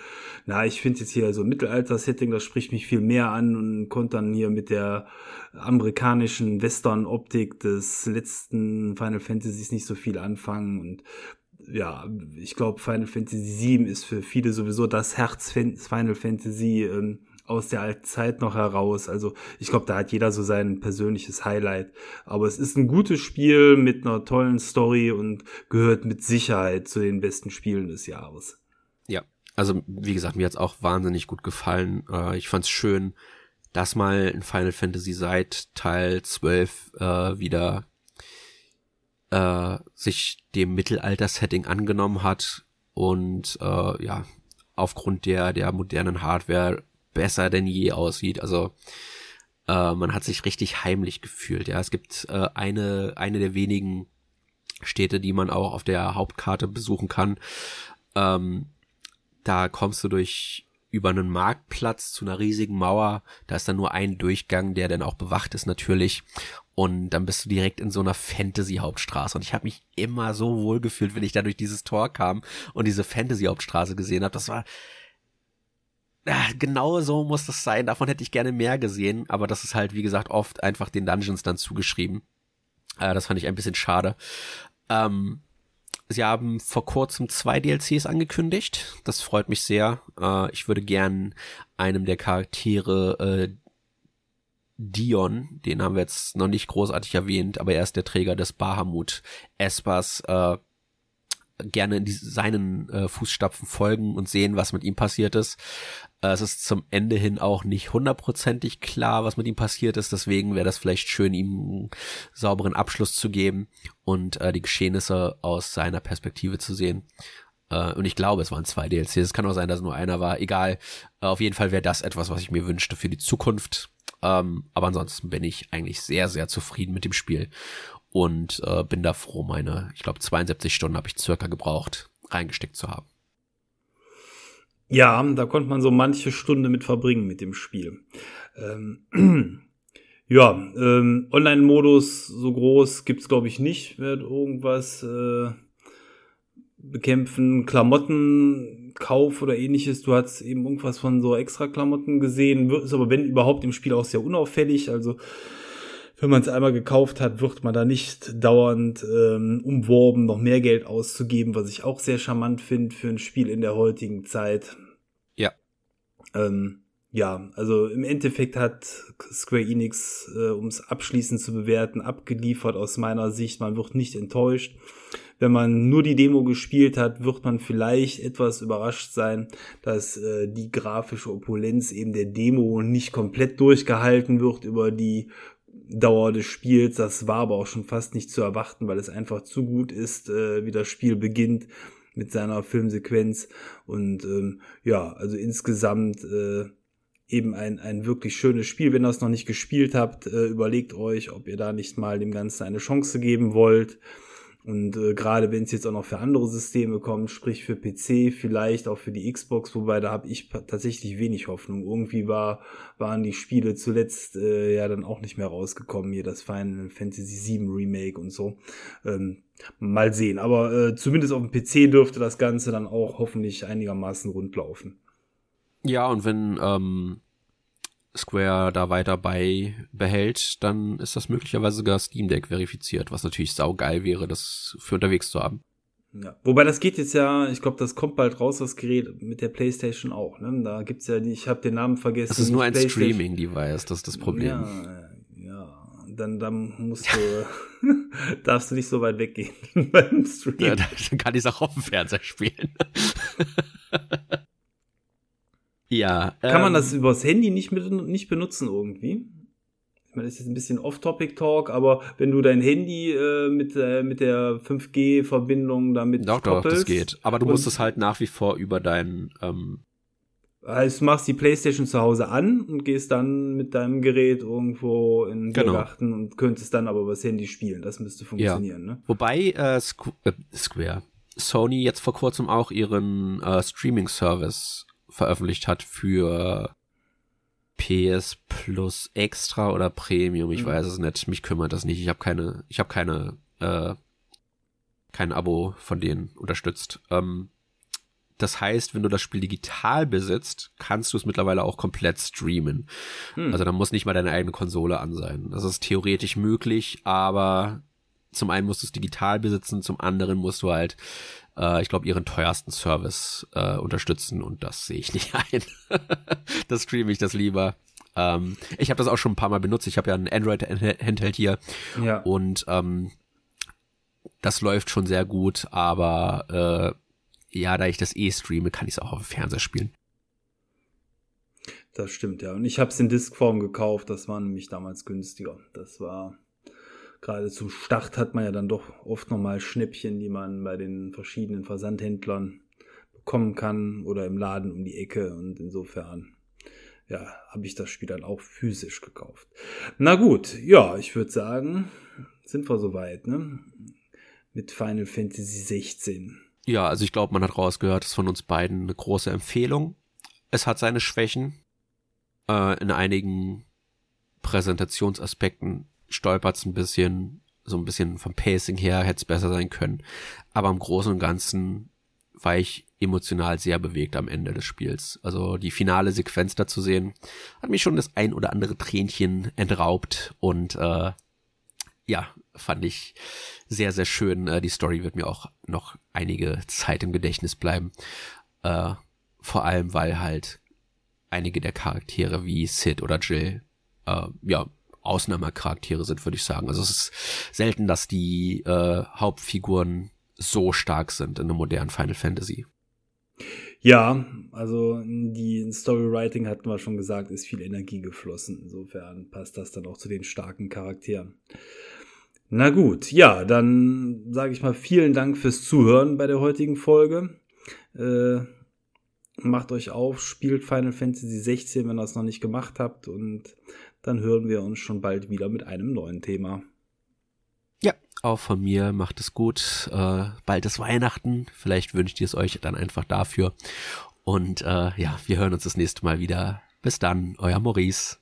na, ich finde jetzt hier so Mittelalter-Setting, das spricht mich viel mehr an und konnte dann hier mit der amerikanischen Western-Optik des letzten Final Fantasies nicht so viel anfangen und ja, ich glaube, Final Fantasy VII ist für viele sowieso das Herz Final Fantasy. Ähm, aus der Zeit noch heraus. Also ich glaube, da hat jeder so sein persönliches Highlight. Aber es ist ein gutes Spiel mit einer tollen Story und gehört mit Sicherheit zu den besten Spielen des Jahres. Ja, also wie gesagt, mir hat's auch wahnsinnig gut gefallen. Äh, ich fand's schön, dass mal in Final Fantasy seit Teil 12 äh, wieder äh, sich dem Mittelalter-Setting angenommen hat und äh, ja, aufgrund der, der modernen Hardware besser denn je aussieht. Also äh, man hat sich richtig heimlich gefühlt. Ja, es gibt äh, eine eine der wenigen Städte, die man auch auf der Hauptkarte besuchen kann. Ähm, da kommst du durch über einen Marktplatz zu einer riesigen Mauer. Da ist dann nur ein Durchgang, der dann auch bewacht ist natürlich. Und dann bist du direkt in so einer Fantasy-Hauptstraße. Und ich habe mich immer so wohl gefühlt, wenn ich da durch dieses Tor kam und diese Fantasy-Hauptstraße gesehen habe. Das war genau so muss das sein. Davon hätte ich gerne mehr gesehen, aber das ist halt, wie gesagt, oft einfach den Dungeons dann zugeschrieben. Äh, das fand ich ein bisschen schade. Ähm, sie haben vor kurzem zwei DLCs angekündigt. Das freut mich sehr. Äh, ich würde gern einem der Charaktere äh, Dion, den haben wir jetzt noch nicht großartig erwähnt, aber er ist der Träger des Bahamut Espers, äh, gerne in die, seinen äh, Fußstapfen folgen und sehen, was mit ihm passiert ist. Äh, es ist zum Ende hin auch nicht hundertprozentig klar, was mit ihm passiert ist. Deswegen wäre das vielleicht schön, ihm einen sauberen Abschluss zu geben und äh, die Geschehnisse aus seiner Perspektive zu sehen. Äh, und ich glaube, es waren zwei DLCs. Es kann auch sein, dass nur einer war. Egal. Äh, auf jeden Fall wäre das etwas, was ich mir wünschte für die Zukunft. Ähm, aber ansonsten bin ich eigentlich sehr, sehr zufrieden mit dem Spiel und äh, bin da froh, meine, ich glaube, 72 Stunden habe ich circa gebraucht, reingesteckt zu haben. Ja, da konnte man so manche Stunde mit verbringen mit dem Spiel. Ähm, ja, ähm, Online-Modus so groß gibt's glaube ich nicht. Wird irgendwas äh, bekämpfen, Klamotten, Kauf oder ähnliches. Du hast eben irgendwas von so extra Klamotten gesehen. Ist aber wenn überhaupt im Spiel auch sehr unauffällig. Also wenn man es einmal gekauft hat, wird man da nicht dauernd ähm, umworben, noch mehr Geld auszugeben, was ich auch sehr charmant finde für ein Spiel in der heutigen Zeit. Ja. Ähm, ja, also im Endeffekt hat Square Enix, äh, um es abschließend zu bewerten, abgeliefert aus meiner Sicht. Man wird nicht enttäuscht. Wenn man nur die Demo gespielt hat, wird man vielleicht etwas überrascht sein, dass äh, die grafische Opulenz eben der Demo nicht komplett durchgehalten wird über die Dauer des Spiels. Das war aber auch schon fast nicht zu erwarten, weil es einfach zu gut ist, äh, wie das Spiel beginnt mit seiner Filmsequenz. Und ähm, ja, also insgesamt äh, eben ein, ein wirklich schönes Spiel. Wenn ihr es noch nicht gespielt habt, äh, überlegt euch, ob ihr da nicht mal dem Ganzen eine Chance geben wollt. Und äh, gerade wenn es jetzt auch noch für andere Systeme kommt, sprich für PC, vielleicht auch für die Xbox, wobei da habe ich tatsächlich wenig Hoffnung. Irgendwie war, waren die Spiele zuletzt äh, ja dann auch nicht mehr rausgekommen, hier das Final Fantasy VII Remake und so. Ähm, mal sehen. Aber äh, zumindest auf dem PC dürfte das Ganze dann auch hoffentlich einigermaßen rund laufen. Ja, und wenn ähm, Square da weiter bei behält, dann ist das möglicherweise sogar Steam Deck verifiziert, was natürlich saugeil wäre, das für unterwegs zu haben. Ja. Wobei das geht jetzt ja, ich glaube, das kommt bald raus, das Gerät mit der PlayStation auch. Ne? Da gibt's ja die, ich habe den Namen vergessen. Das ist nur ein Streaming-Device, das ist das Problem. Ja, ja. Dann, dann musst du, darfst du nicht so weit weggehen beim Stream. Ja, dann kann ich es auch auf dem Fernseher spielen. ja. Kann ähm, man das übers Handy nicht, mit, nicht benutzen irgendwie? ich meine, das ist jetzt ein bisschen Off-Topic-Talk, aber wenn du dein Handy äh, mit, äh, mit der 5G-Verbindung damit Doch, doch, das geht. Aber du musst es halt nach wie vor über deinen ähm also du machst die Playstation zu Hause an und gehst dann mit deinem Gerät irgendwo in den genau. Garten und könntest dann aber über das Handy spielen. Das müsste funktionieren, ja. ne? Wobei äh, Squ äh, Square, Sony jetzt vor kurzem auch ihren äh, Streaming-Service veröffentlicht hat für PS Plus Extra oder Premium, ich mhm. weiß es nicht. Mich kümmert das nicht. Ich habe keine, ich habe keine, äh, kein Abo von denen unterstützt. Ähm, das heißt, wenn du das Spiel digital besitzt, kannst du es mittlerweile auch komplett streamen. Hm. Also da muss nicht mal deine eigene Konsole an sein. Das ist theoretisch möglich, aber zum einen musst du es digital besitzen, zum anderen musst du halt äh, ich glaube, ihren teuersten Service äh, unterstützen und das sehe ich nicht ein. das streame ich das lieber. Ähm, ich habe das auch schon ein paar Mal benutzt. Ich habe ja ein Android-Handheld hier ja. und ähm, das läuft schon sehr gut, aber äh, ja, da ich das eh streame, kann ich es auch auf dem Fernseher spielen. Das stimmt, ja. Und ich habe es in Diskform gekauft, das war nämlich damals günstiger. Das war gerade zum Start hat man ja dann doch oft nochmal Schnäppchen, die man bei den verschiedenen Versandhändlern bekommen kann oder im Laden um die Ecke und insofern ja, habe ich das Spiel dann auch physisch gekauft. Na gut, ja, ich würde sagen, sind wir soweit, ne? Mit Final Fantasy 16. Ja, also ich glaube, man hat rausgehört, ist von uns beiden eine große Empfehlung. Es hat seine Schwächen. Äh, in einigen Präsentationsaspekten stolpert's ein bisschen, so ein bisschen vom Pacing her hätte es besser sein können. Aber im Großen und Ganzen war ich emotional sehr bewegt am Ende des Spiels. Also die finale Sequenz da zu sehen, hat mich schon das ein oder andere Tränchen entraubt und äh, ja, fand ich sehr, sehr schön. Äh, die Story wird mir auch noch einige Zeit im Gedächtnis bleiben. Äh, vor allem, weil halt einige der Charaktere wie Sid oder Jill äh, ja Ausnahmecharaktere sind, würde ich sagen. Also es ist selten, dass die äh, Hauptfiguren so stark sind in einem modernen Final Fantasy. Ja, also die Storywriting hatten wir schon gesagt, ist viel Energie geflossen. Insofern passt das dann auch zu den starken Charakteren. Na gut, ja, dann sage ich mal vielen Dank fürs Zuhören bei der heutigen Folge. Äh, macht euch auf, spielt Final Fantasy 16, wenn ihr es noch nicht gemacht habt und dann hören wir uns schon bald wieder mit einem neuen Thema. Ja, auch von mir macht es gut. Äh, bald ist Weihnachten. Vielleicht wünscht ihr es euch dann einfach dafür. Und äh, ja, wir hören uns das nächste Mal wieder. Bis dann, euer Maurice.